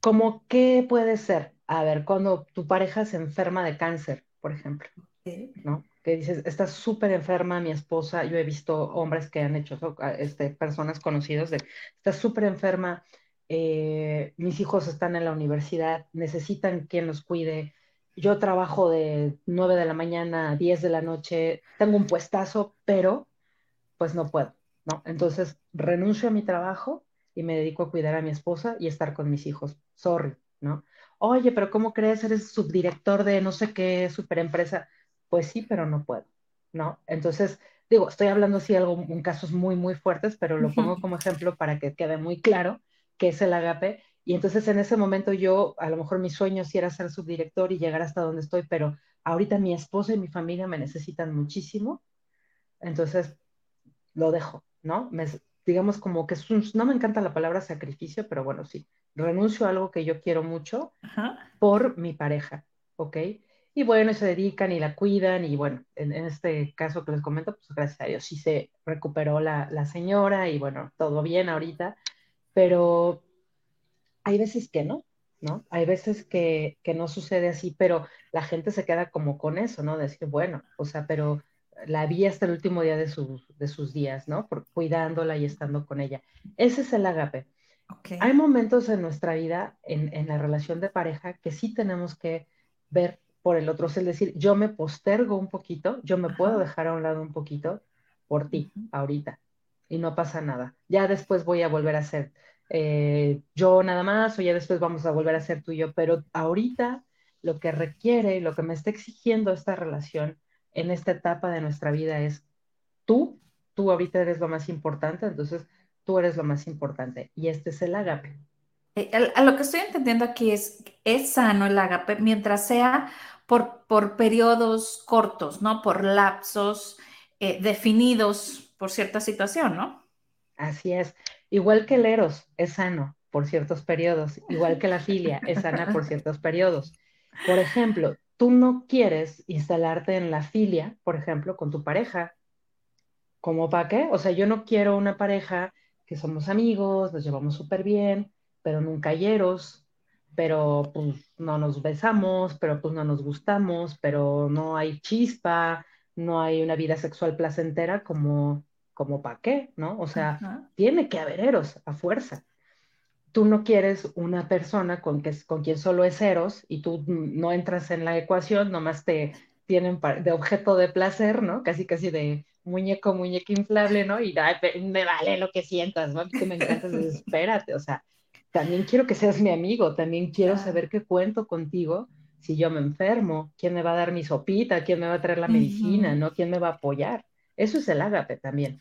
¿Cómo qué puede ser? A ver, cuando tu pareja se enferma de cáncer, por ejemplo, ¿no? Que dices, está súper enferma mi esposa, yo he visto hombres que han hecho este, personas conocidas de, está súper enferma, eh, mis hijos están en la universidad, necesitan quien los cuide, yo trabajo de 9 de la mañana a 10 de la noche, tengo un puestazo, pero pues no puedo, ¿no? Entonces renuncio a mi trabajo y me dedico a cuidar a mi esposa y estar con mis hijos. Sorry, ¿no? Oye, pero ¿cómo crees? Eres subdirector de no sé qué superempresa. Pues sí, pero no puedo, ¿no? Entonces, digo, estoy hablando así algo, en casos muy, muy fuertes, pero lo pongo como ejemplo para que quede muy claro qué es el agape. Y entonces en ese momento yo, a lo mejor mi sueño sí era ser subdirector y llegar hasta donde estoy, pero ahorita mi esposa y mi familia me necesitan muchísimo. Entonces, lo dejo, ¿no? Me, digamos como que es un, no me encanta la palabra sacrificio, pero bueno, sí, renuncio a algo que yo quiero mucho por mi pareja, ¿ok? Y bueno, se dedican y la cuidan y bueno, en, este caso que les comento, pues gracias a Dios sí se recuperó la, la señora y bueno, todo bien ahorita, pero hay veces que no, ¿no? Hay veces que, que, no sucede así, pero la gente se queda como con eso, ¿no? Decir, bueno, o sea, pero la vi hasta el último día de, de sus días, ¿no? Por, cuidándola y estando con ella. Ese es el agape. Hay momentos en nuestra vida, en, en, la relación de pareja, que sí tenemos que ver por el otro, es decir, yo me postergo un poquito, yo me puedo dejar a un lado un poquito por ti, ahorita, y no pasa nada. Ya después voy a volver a ser eh, yo nada más, o ya después vamos a volver a ser tú y yo, pero ahorita lo que requiere, lo que me está exigiendo esta relación en esta etapa de nuestra vida es tú, tú ahorita eres lo más importante, entonces tú eres lo más importante. Y este es el agape. Eh, a lo que estoy entendiendo aquí es, es sano el agape mientras sea por, por periodos cortos, ¿no? Por lapsos eh, definidos por cierta situación, ¿no? Así es. Igual que el eros es sano por ciertos periodos, igual que la filia es sana por ciertos periodos. Por ejemplo, tú no quieres instalarte en la filia, por ejemplo, con tu pareja. ¿Cómo para qué? O sea, yo no quiero una pareja que somos amigos, nos llevamos súper bien, pero nunca yeros, pero pues no nos besamos, pero pues no nos gustamos, pero no hay chispa, no hay una vida sexual placentera como, como para qué, ¿no? O sea, tiene que haber eros a fuerza tú no quieres una persona con, que, con quien solo es Eros y tú no entras en la ecuación, nomás te tienen de objeto de placer, ¿no? Casi, casi de muñeco, muñeco inflable, ¿no? Y me vale lo que sientas, ¿no? Que me encanta, espérate, o sea, también quiero que seas mi amigo, también quiero saber qué cuento contigo si yo me enfermo, quién me va a dar mi sopita, quién me va a traer la medicina, ¿no? ¿Quién me va a apoyar? Eso es el ágape también.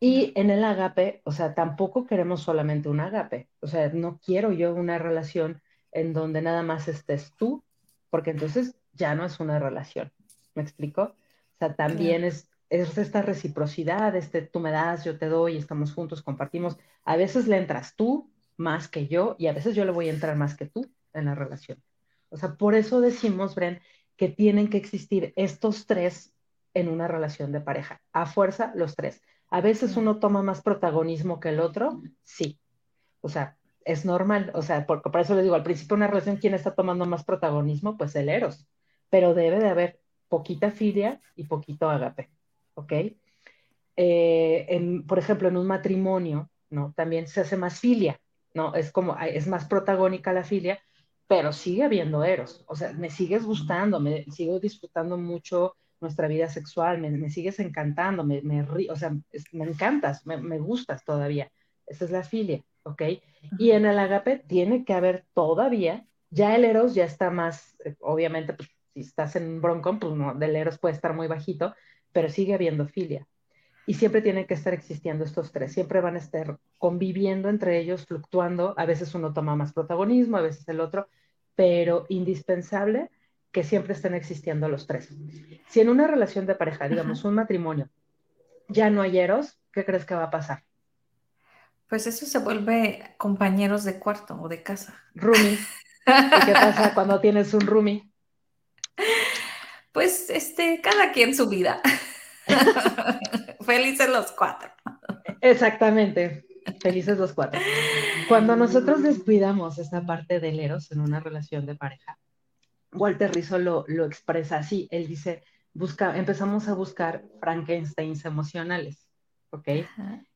Y en el agape, o sea, tampoco queremos solamente un agape. O sea, no quiero yo una relación en donde nada más estés tú, porque entonces ya no es una relación. ¿Me explico? O sea, también es, es esta reciprocidad, este tú me das, yo te doy, estamos juntos, compartimos. A veces le entras tú más que yo y a veces yo le voy a entrar más que tú en la relación. O sea, por eso decimos, Bren, que tienen que existir estos tres en una relación de pareja. A fuerza, los tres. A veces uno toma más protagonismo que el otro, sí. O sea, es normal. O sea, porque por eso les digo, al principio de una relación, ¿quién está tomando más protagonismo? Pues el Eros. Pero debe de haber poquita filia y poquito agape. ¿Ok? Eh, por ejemplo, en un matrimonio, ¿no? También se hace más filia, ¿no? Es como, es más protagónica la filia, pero sigue habiendo eros. O sea, me sigues gustando, me sigo disfrutando mucho nuestra vida sexual, me, sigues encantando, me, me o sea, me encantas, me, me, gustas todavía. Esa es la filia, ¿ok? Y en el agape tiene que haber todavía, ya el eros ya está más, eh, obviamente, pues, si estás en un broncón, pues no, del eros puede estar muy bajito, pero sigue habiendo filia. y siempre tienen que estar existiendo estos tres, siempre van a estar conviviendo entre ellos, fluctuando, a veces uno toma más protagonismo, a veces el otro, pero indispensable que siempre estén existiendo los tres. Si en una relación de pareja, digamos un matrimonio, ya no hay eros, ¿qué crees que va a pasar? Pues eso se vuelve compañeros de cuarto o de casa. Rumi. ¿Y qué pasa cuando tienes un Rumi? Pues este, cada quien su vida. Felices los cuatro. Exactamente, felices los cuatro. Cuando nosotros descuidamos esta parte del eros en una relación de pareja, Walter Rizzo lo, expresa así, él dice, busca, empezamos a buscar Frankensteins emocionales, ¿ok? ¿Qué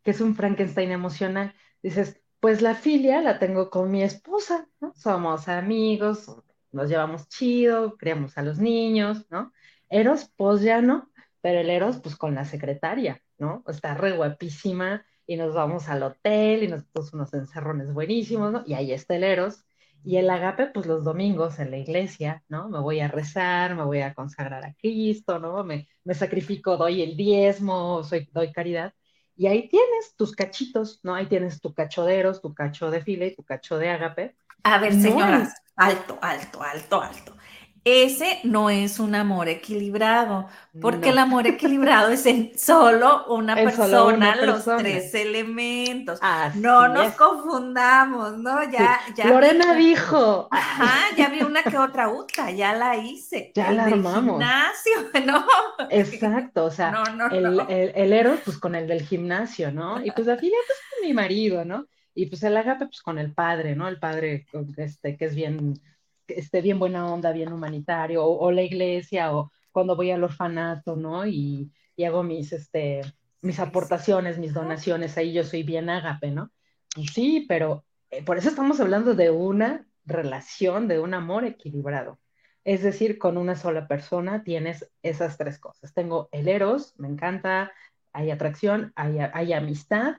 es un Frankenstein emocional? Dices, pues la filia la tengo con mi esposa, ¿no? Somos amigos, nos llevamos chido, criamos a los niños, ¿no? Eros, pues ya no, pero el Eros, pues con la secretaria, ¿no? Está re guapísima y nos vamos al hotel y nos pusimos unos encerrones buenísimos, ¿no? Y ahí está el Eros. Y el agape, pues los domingos en la iglesia, ¿no? Me voy a rezar, me voy a consagrar a Cristo, ¿no? Me, me sacrifico, doy el diezmo, soy, doy caridad. Y ahí tienes tus cachitos, ¿no? Ahí tienes tu cacho de Eros, tu cacho de file y tu cacho de agape. A ver, señoras, alto, alto, alto, alto ese no es un amor equilibrado, porque el amor equilibrado es en solo una, persona, los tres elementos. no nos confundamos, ¿no? Ya, ya. Lorena dijo. Ajá, ya vi una que otra uta, ya la hice. Ya la armamos. Gimnasio, ¿no? Exacto, o sea, el, el, Eros, pues con el del gimnasio, ¿no? Y pues la filia, pues con mi marido, ¿no? Y pues el agape, pues con el padre, ¿no? El padre, este, que es bien esté bien buena onda, bien humanitario, o, la iglesia, o cuando voy al orfanato, ¿no? Y, hago mis, este, mis aportaciones, mis donaciones, ahí yo soy bien ágape, ¿no? Sí, pero eh, por eso estamos hablando de una relación, de un amor equilibrado. Es decir, con una sola persona tienes esas tres cosas. Tengo el eros, me encanta, hay atracción, hay, hay amistad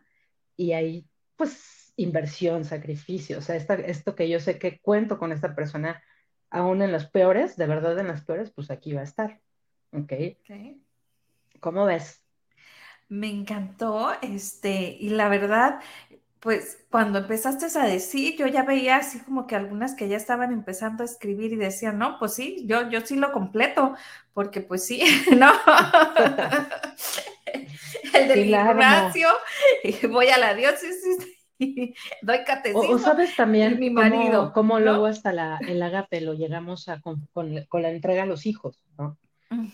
y hay, pues, inversión, sacrificio, o sea, esto que yo sé que cuento con esta persona, aún en las peores, de verdad en las peores, pues aquí va a estar. ¿Ok? okay. ¿Cómo ves? Me encantó, este, y la verdad, pues cuando empezaste a decir, yo ya veía así como que algunas que ya estaban empezando a escribir y decían, no, pues sí, yo, yo sí lo completo, porque pues sí, ¿no? El del gimnasio, voy a la diócesis doy catecismo. O, sabes también mi marido, cómo, luego hasta la, el agape lo llegamos a con, la entrega a los hijos, ¿no?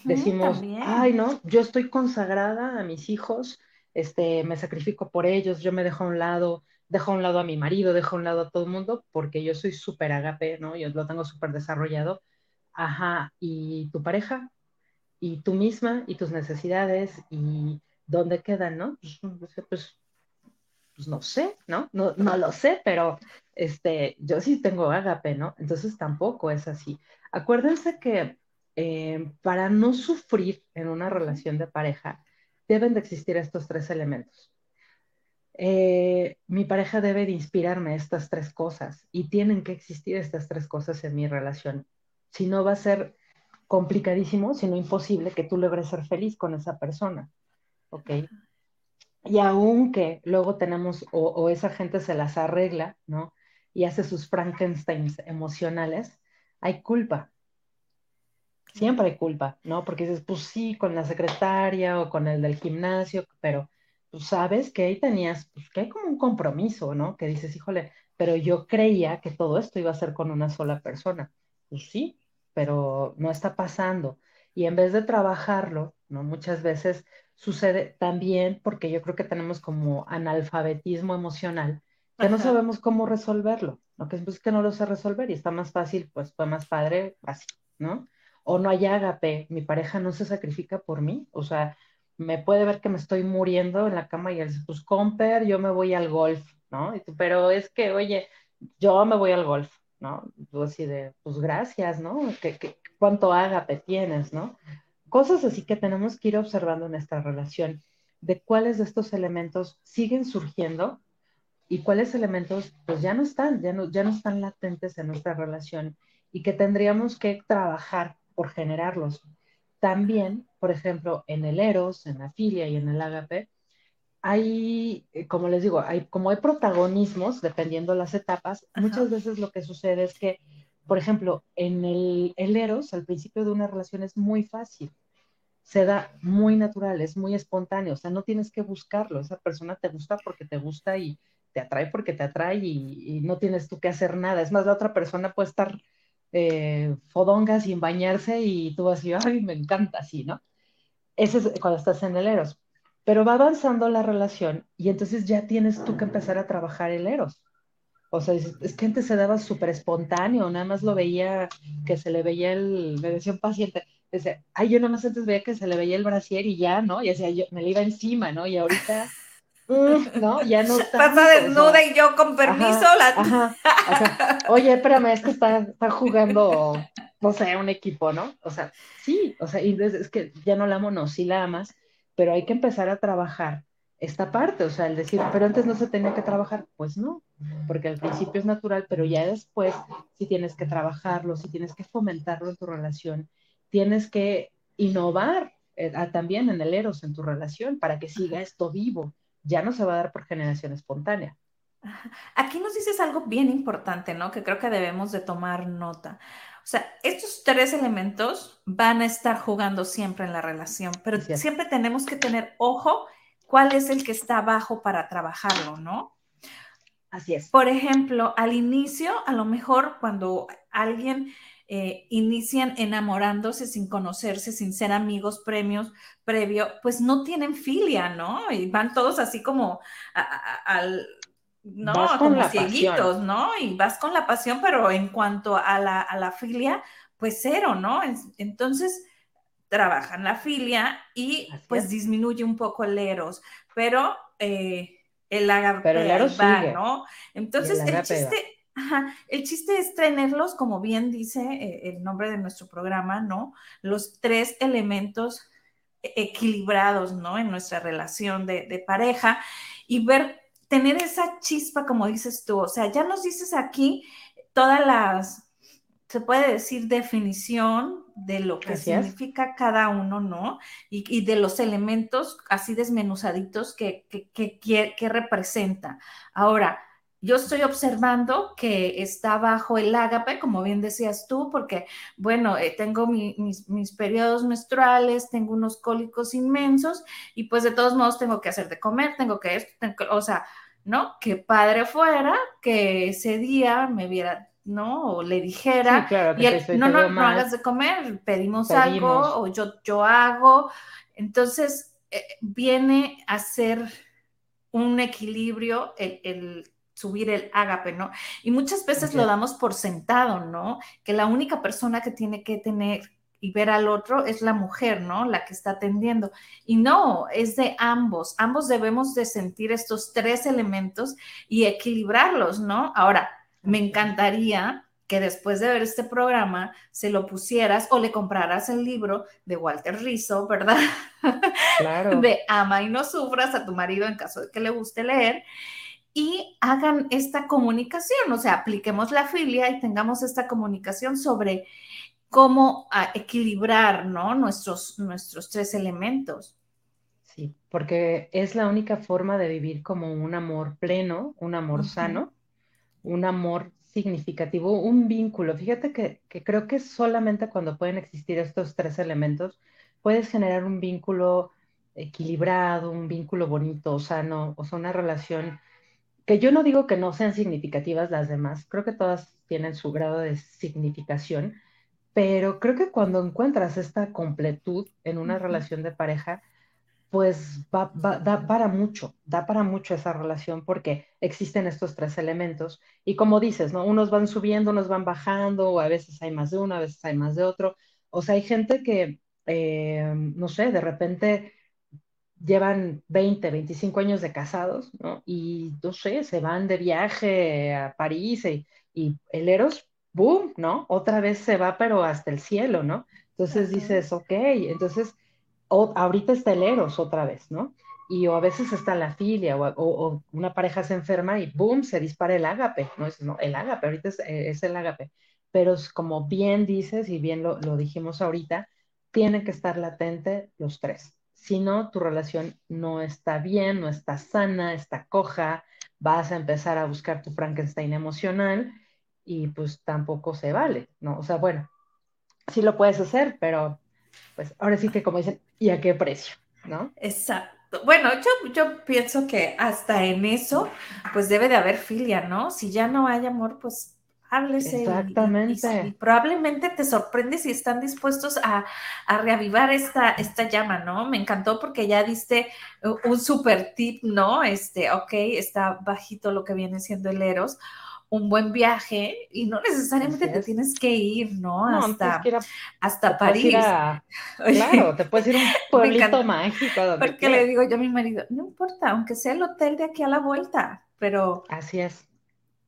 Decimos, ay, no, yo estoy consagrada a mis hijos, este, me sacrifico por ellos, yo me dejo a un lado, dejo a un lado a mi marido, dejo a un lado a todo el mundo, porque yo soy súper agape, ¿no? Yo lo tengo súper desarrollado. Ajá, y tu pareja, y tú misma, y tus necesidades, y dónde quedan, ¿no? Pues, pues pues no sé, ¿no? ¿no? No lo sé, pero este, yo sí tengo ágape, ¿no? Entonces tampoco es así. Acuérdense que eh, para no sufrir en una relación de pareja, deben de existir estos tres elementos. Eh, mi pareja debe de inspirarme estas tres cosas y tienen que existir estas tres cosas en mi relación. Si no va a ser complicadísimo, sino imposible que tú logres ser feliz con esa persona. ¿Ok? Y aunque luego tenemos, o, esa gente se las arregla, ¿no? Y hace sus Frankensteins emocionales, hay culpa. Siempre hay culpa, ¿no? Porque dices, pues sí, con la secretaria o con el del gimnasio, pero tú sabes que ahí tenías, pues que hay como un compromiso, ¿no? Que dices, híjole, pero yo creía que todo esto iba a ser con una sola persona. Pues sí, pero no está pasando. Y en vez de trabajarlo, ¿no? Muchas veces sucede también porque yo creo que tenemos como analfabetismo emocional, que no sabemos cómo resolverlo, ¿no? Que es que no lo sé resolver y está más fácil, pues fue más padre, así, ¿no? O no hay ágape, mi pareja no se sacrifica por mí, o sea, me puede ver que me estoy muriendo en la cama y él dice, pues comper, yo me voy al golf, ¿no? pero es que, oye, yo me voy al golf, ¿no? Tú así de, pues gracias, ¿no? ¿Qué, cuánto ágape tienes, ¿no? Cosas así que tenemos que ir observando en nuestra relación, de cuáles de estos elementos siguen surgiendo y cuáles elementos pues ya no están, ya no, ya no están latentes en nuestra relación y que tendríamos que trabajar por generarlos. también, por ejemplo, en el eros, en la filia y en el ágape, hay, eh, como les digo, hay, como hay protagonismos, dependiendo las etapas, muchas veces lo que sucede es que, por ejemplo, en el, el eros, al principio de una relación es muy fácil, se da muy natural, es muy espontáneo, o sea, no tienes que buscarlo, esa persona te gusta porque te gusta y te atrae porque te atrae y, no tienes tú que hacer nada. Es más, la otra persona puede estar eh, fodonga sin bañarse y tú así, ay, me encanta así, ¿no? Ese es cuando estás en el eros. Pero va avanzando la relación y entonces ya tienes tú que empezar a trabajar el eros. O sea, es, que antes se daba súper espontáneo, nada más lo veía, que se le veía el, me paciente, dice, ay, yo nada más antes veía que se le veía el brasier y ya, ¿no? Y decía, yo me le iba encima, ¿no? Y ahorita, mm, ¿no? Ya no está. Pasa desnuda y yo con permiso. la... Oye, espérame, es que está, está jugando, no sé, un equipo, ¿no? O sea, sí, o sea, y es que ya no la amo, no, sí la amas, pero hay que empezar a trabajar esta parte, o sea, el decir, pero antes no se tenía que trabajar, pues no, porque al principio es natural, pero ya después sí tienes que trabajarlo, sí tienes que fomentarlo en tu relación, tienes que innovar eh, también en el eros, en tu relación, para que siga esto vivo, ya no se va a dar por generación espontánea. Aquí nos dices algo bien importante, ¿no? Que creo que debemos de tomar nota. O sea, estos tres elementos van a estar jugando siempre en la relación, pero siempre tenemos que tener ojo cuál es el que está abajo para trabajarlo, ¿no? Así es. Por ejemplo, al inicio, a lo mejor cuando alguien eh, inician enamorándose sin conocerse, sin ser amigos premios previo, pues no tienen filia, ¿no? Y van todos así como al no, como cieguitos, ¿no? Y vas con la pasión, pero en cuanto a la, a la filia, pues cero, ¿no? Entonces, trabajan la filia y pues disminuye un poco el eros, pero eh, el agape va, ¿no? Entonces, el, chiste, el chiste es tenerlos, como bien dice eh, el nombre de nuestro programa, ¿no? Los tres elementos equilibrados, ¿no? En nuestra relación de, de pareja y ver tener esa chispa, como dices tú, o sea, ya nos dices aquí todas las, se puede decir, definición de lo que significa cada uno, ¿no? Y, de los elementos así desmenuzaditos que, que, que, representa. Ahora, yo estoy observando que está bajo el ágape, como bien decías tú, porque, bueno, eh, tengo mis, mis, periodos menstruales, tengo unos cólicos inmensos y pues de todos modos tengo que hacer de comer, tengo que, tengo que o sea, ¿no? Que padre fuera que ese día me viera, ¿no? O le dijera, y no, no, no hagas de comer, pedimos, algo o yo, yo hago. Entonces, eh, viene a ser un equilibrio el, subir el ágape, ¿no? Y muchas veces lo damos por sentado, ¿no? Que la única persona que tiene que tener y ver al otro es la mujer, ¿no? La que está atendiendo. Y no, es de ambos. Ambos debemos de sentir estos tres elementos y equilibrarlos, ¿no? Ahora, me encantaría que después de ver este programa se lo pusieras o le compraras el libro de Walter Rizzo, ¿verdad? Claro. de Ama y no sufras a tu marido en caso de que le guste leer y hagan esta comunicación, o sea, apliquemos la filia y tengamos esta comunicación sobre cómo ah, equilibrar ¿no? nuestros, nuestros tres elementos. Sí, porque es la única forma de vivir como un amor pleno, un amor sano, un amor significativo, un vínculo. Fíjate que, que, creo que solamente cuando pueden existir estos tres elementos, puedes generar un vínculo equilibrado, un vínculo bonito, sano, o sea, una relación que yo no digo que no sean significativas las demás, creo que todas tienen su grado de significación, pero creo que cuando encuentras esta completud en una relación de pareja, pues da para mucho, da para mucho esa relación porque existen estos tres elementos. Y como dices, ¿no? Unos van subiendo, unos van bajando, o a veces hay más de uno, a veces hay más de otro. O sea, hay gente que, eh, no sé, de repente llevan 20, 25 años de casados, ¿no? Y, no sé, se van de viaje a París y, y el Eros boom, ¿no? Otra vez se va, pero hasta el cielo, ¿no? Entonces dices, ok, entonces ahorita está el Eros otra vez, ¿no? Y o a veces está la filia, o, una pareja se enferma y boom, se dispara el ágape, ¿no? Es, el ágape, ahorita es, el ágape. Pero como bien dices y bien lo, dijimos ahorita, tiene que estar latente los tres. Si no, tu relación no está bien, no está sana, está coja, vas a empezar a buscar tu Frankenstein emocional y pues tampoco se vale, ¿no? O sea, bueno, sí lo puedes hacer, pero pues ahora sí que como dicen, ¿y a qué precio? ¿No? Exacto. Bueno, yo, yo pienso que hasta en eso, pues debe de haber filia, ¿no? Si ya no hay amor, pues háblese. Exactamente. Y, probablemente te sorprende si están dispuestos a, a, reavivar esta, esta llama, ¿no? Me encantó porque ya diste un super tip, ¿no? Este, ok, está bajito lo que viene siendo el Eros un buen viaje y no necesariamente te tienes que ir, ¿no? hasta, hasta París. claro, te puedes ir a un pueblito mágico. porque le digo yo a mi marido, no importa, aunque sea el hotel de aquí a la vuelta, pero... Así es.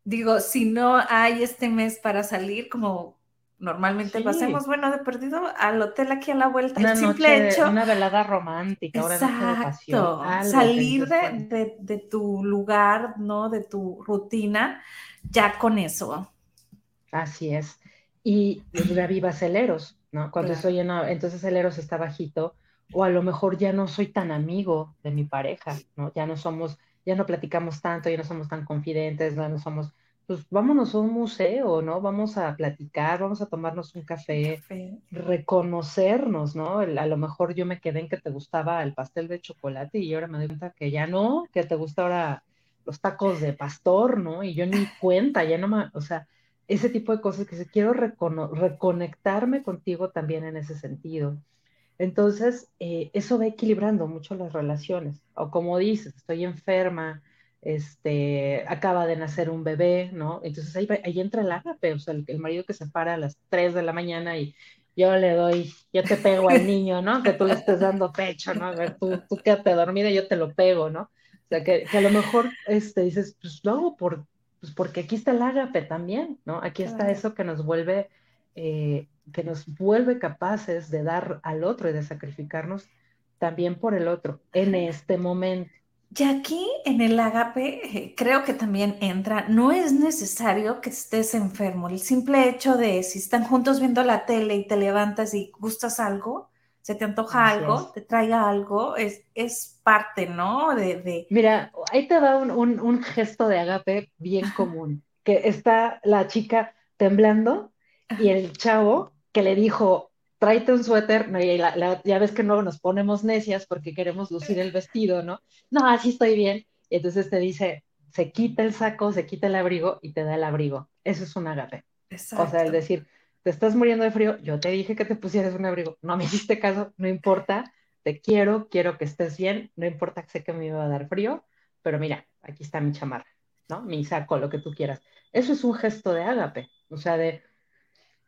Digo, si no hay este mes para salir, como normalmente lo hacemos, bueno, de perdido al hotel aquí a la vuelta. Una el simple hecho. Una velada romántica, exacto, salir de, de, tu lugar, ¿no? De tu rutina ya con eso. Así es. Y reviva celeros, ¿no? Cuando estoy en, entonces celeros está bajito, o a lo mejor ya no soy tan amigo de mi pareja, ¿no? Ya no somos, ya no platicamos tanto, ya no somos tan confidentes, ya no somos, pues vámonos a un museo, ¿no? Vamos a platicar, vamos a tomarnos un café, reconocernos, ¿no? a lo mejor yo me quedé en que te gustaba el pastel de chocolate y ahora me doy cuenta que ya no, que te gusta ahora los tacos de pastor, ¿no? Y yo ni cuenta, ya no me, o sea, ese tipo de cosas que se quiero reconectarme contigo también en ese sentido. Entonces, eh, eso va equilibrando mucho las relaciones. O como dices, estoy enferma, este, acaba de nacer un bebé, ¿no? Entonces ahí, ahí entra el ágape, o sea, el, marido que se para a las 3 de la mañana y yo le doy, yo te pego al niño, ¿no? Que tú le estés dando pecho, ¿no? A ver, tú, tú quédate dormida yo te lo pego, ¿no? O sea, que, a lo mejor este, dices, pues lo hago por, pues porque aquí está el ágape también, ¿no? Aquí está eso que nos vuelve, eh, que nos vuelve capaces de dar al otro y de sacrificarnos también por el otro en este momento. Y aquí en el ágape eh, creo que también entra, no es necesario que estés enfermo, el simple hecho de si están juntos viendo la tele y te levantas y gustas algo, se te antoja algo, te traiga algo, es, es parte, ¿no? De, Mira, ahí te da un, gesto de agape bien común, que está la chica temblando y el chavo que le dijo, tráete un suéter, no, y ya ves que no nos ponemos necias porque queremos lucir el vestido, ¿no? No, así estoy bien. Y entonces te dice, se quita el saco, se quita el abrigo y te da el abrigo. Eso es un agape. Exacto. O sea, el decir, te estás muriendo de frío, yo te dije que te pusieras un abrigo, no me hiciste caso, no importa, te quiero, quiero que estés bien, no importa que sé que me iba a dar frío, pero mira, aquí está mi chamarra, ¿no? Mi saco, lo que tú quieras. Eso es un gesto de ágape, o sea, de,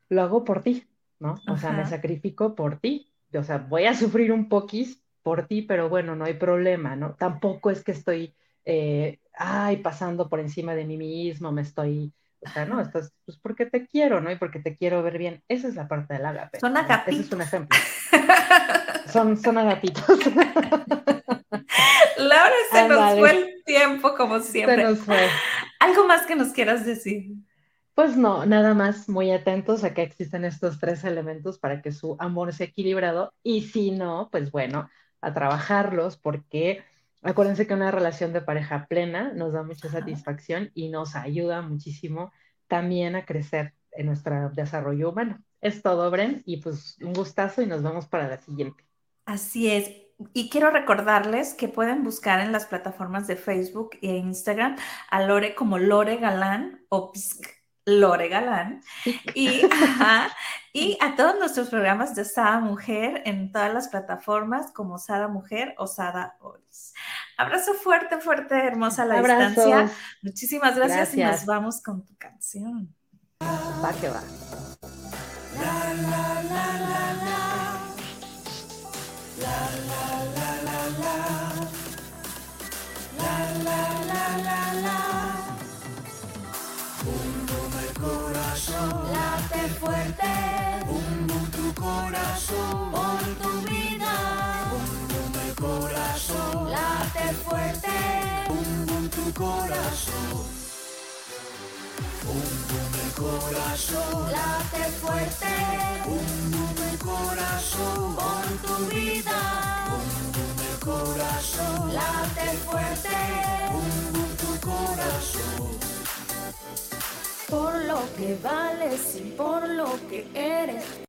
lo hago por ti, ¿no? O sea, me sacrifico por ti, o sea, voy a sufrir un poquis por ti, pero bueno, no hay problema, ¿no? Tampoco es que estoy, eh, ay, pasando por encima de mí mismo, me estoy o sea, no, estás, pues porque te quiero, ¿no? Y porque te quiero ver bien. Esa es la parte del agape. Son agapitos. Ese es un ejemplo. son, son agapitos. Laura, se nos fue el tiempo, como siempre. Se nos fue. ¿Algo más que nos quieras decir? Pues no, nada más muy atentos a que existen estos tres elementos para que su amor sea equilibrado. Y si no, pues bueno, a trabajarlos porque Acuérdense que una relación de pareja plena nos da mucha satisfacción y nos ayuda muchísimo también a crecer en nuestro desarrollo humano. Es todo, Bren, y pues un gustazo y nos vemos para la siguiente. Así es. Y quiero recordarles que pueden buscar en las plataformas de Facebook e Instagram a Lore como Lore Galán o Psk Lore Galán. Y, y a todos nuestros programas de Sada Mujer en todas las plataformas como Sada Mujer o Sada Oris. Abrazo fuerte, fuerte, hermosa la distancia. Muchísimas gracias, y nos vamos con tu canción. Va que va. La, la, la, la, la. La, la, la, la, la. La, la, la, la, la. Fuerte. Bum, bum, tu corazón. Por tu vida. Bum, bum, el corazón. Late fuerte. Bum, bum, tu corazón. Bum, bum, el corazón late fuerte. Boom, boom, el corazón por tu vida. Boom, boom, el corazón late fuerte. Boom, boom, tu corazón. Por lo que vales y por lo que eres,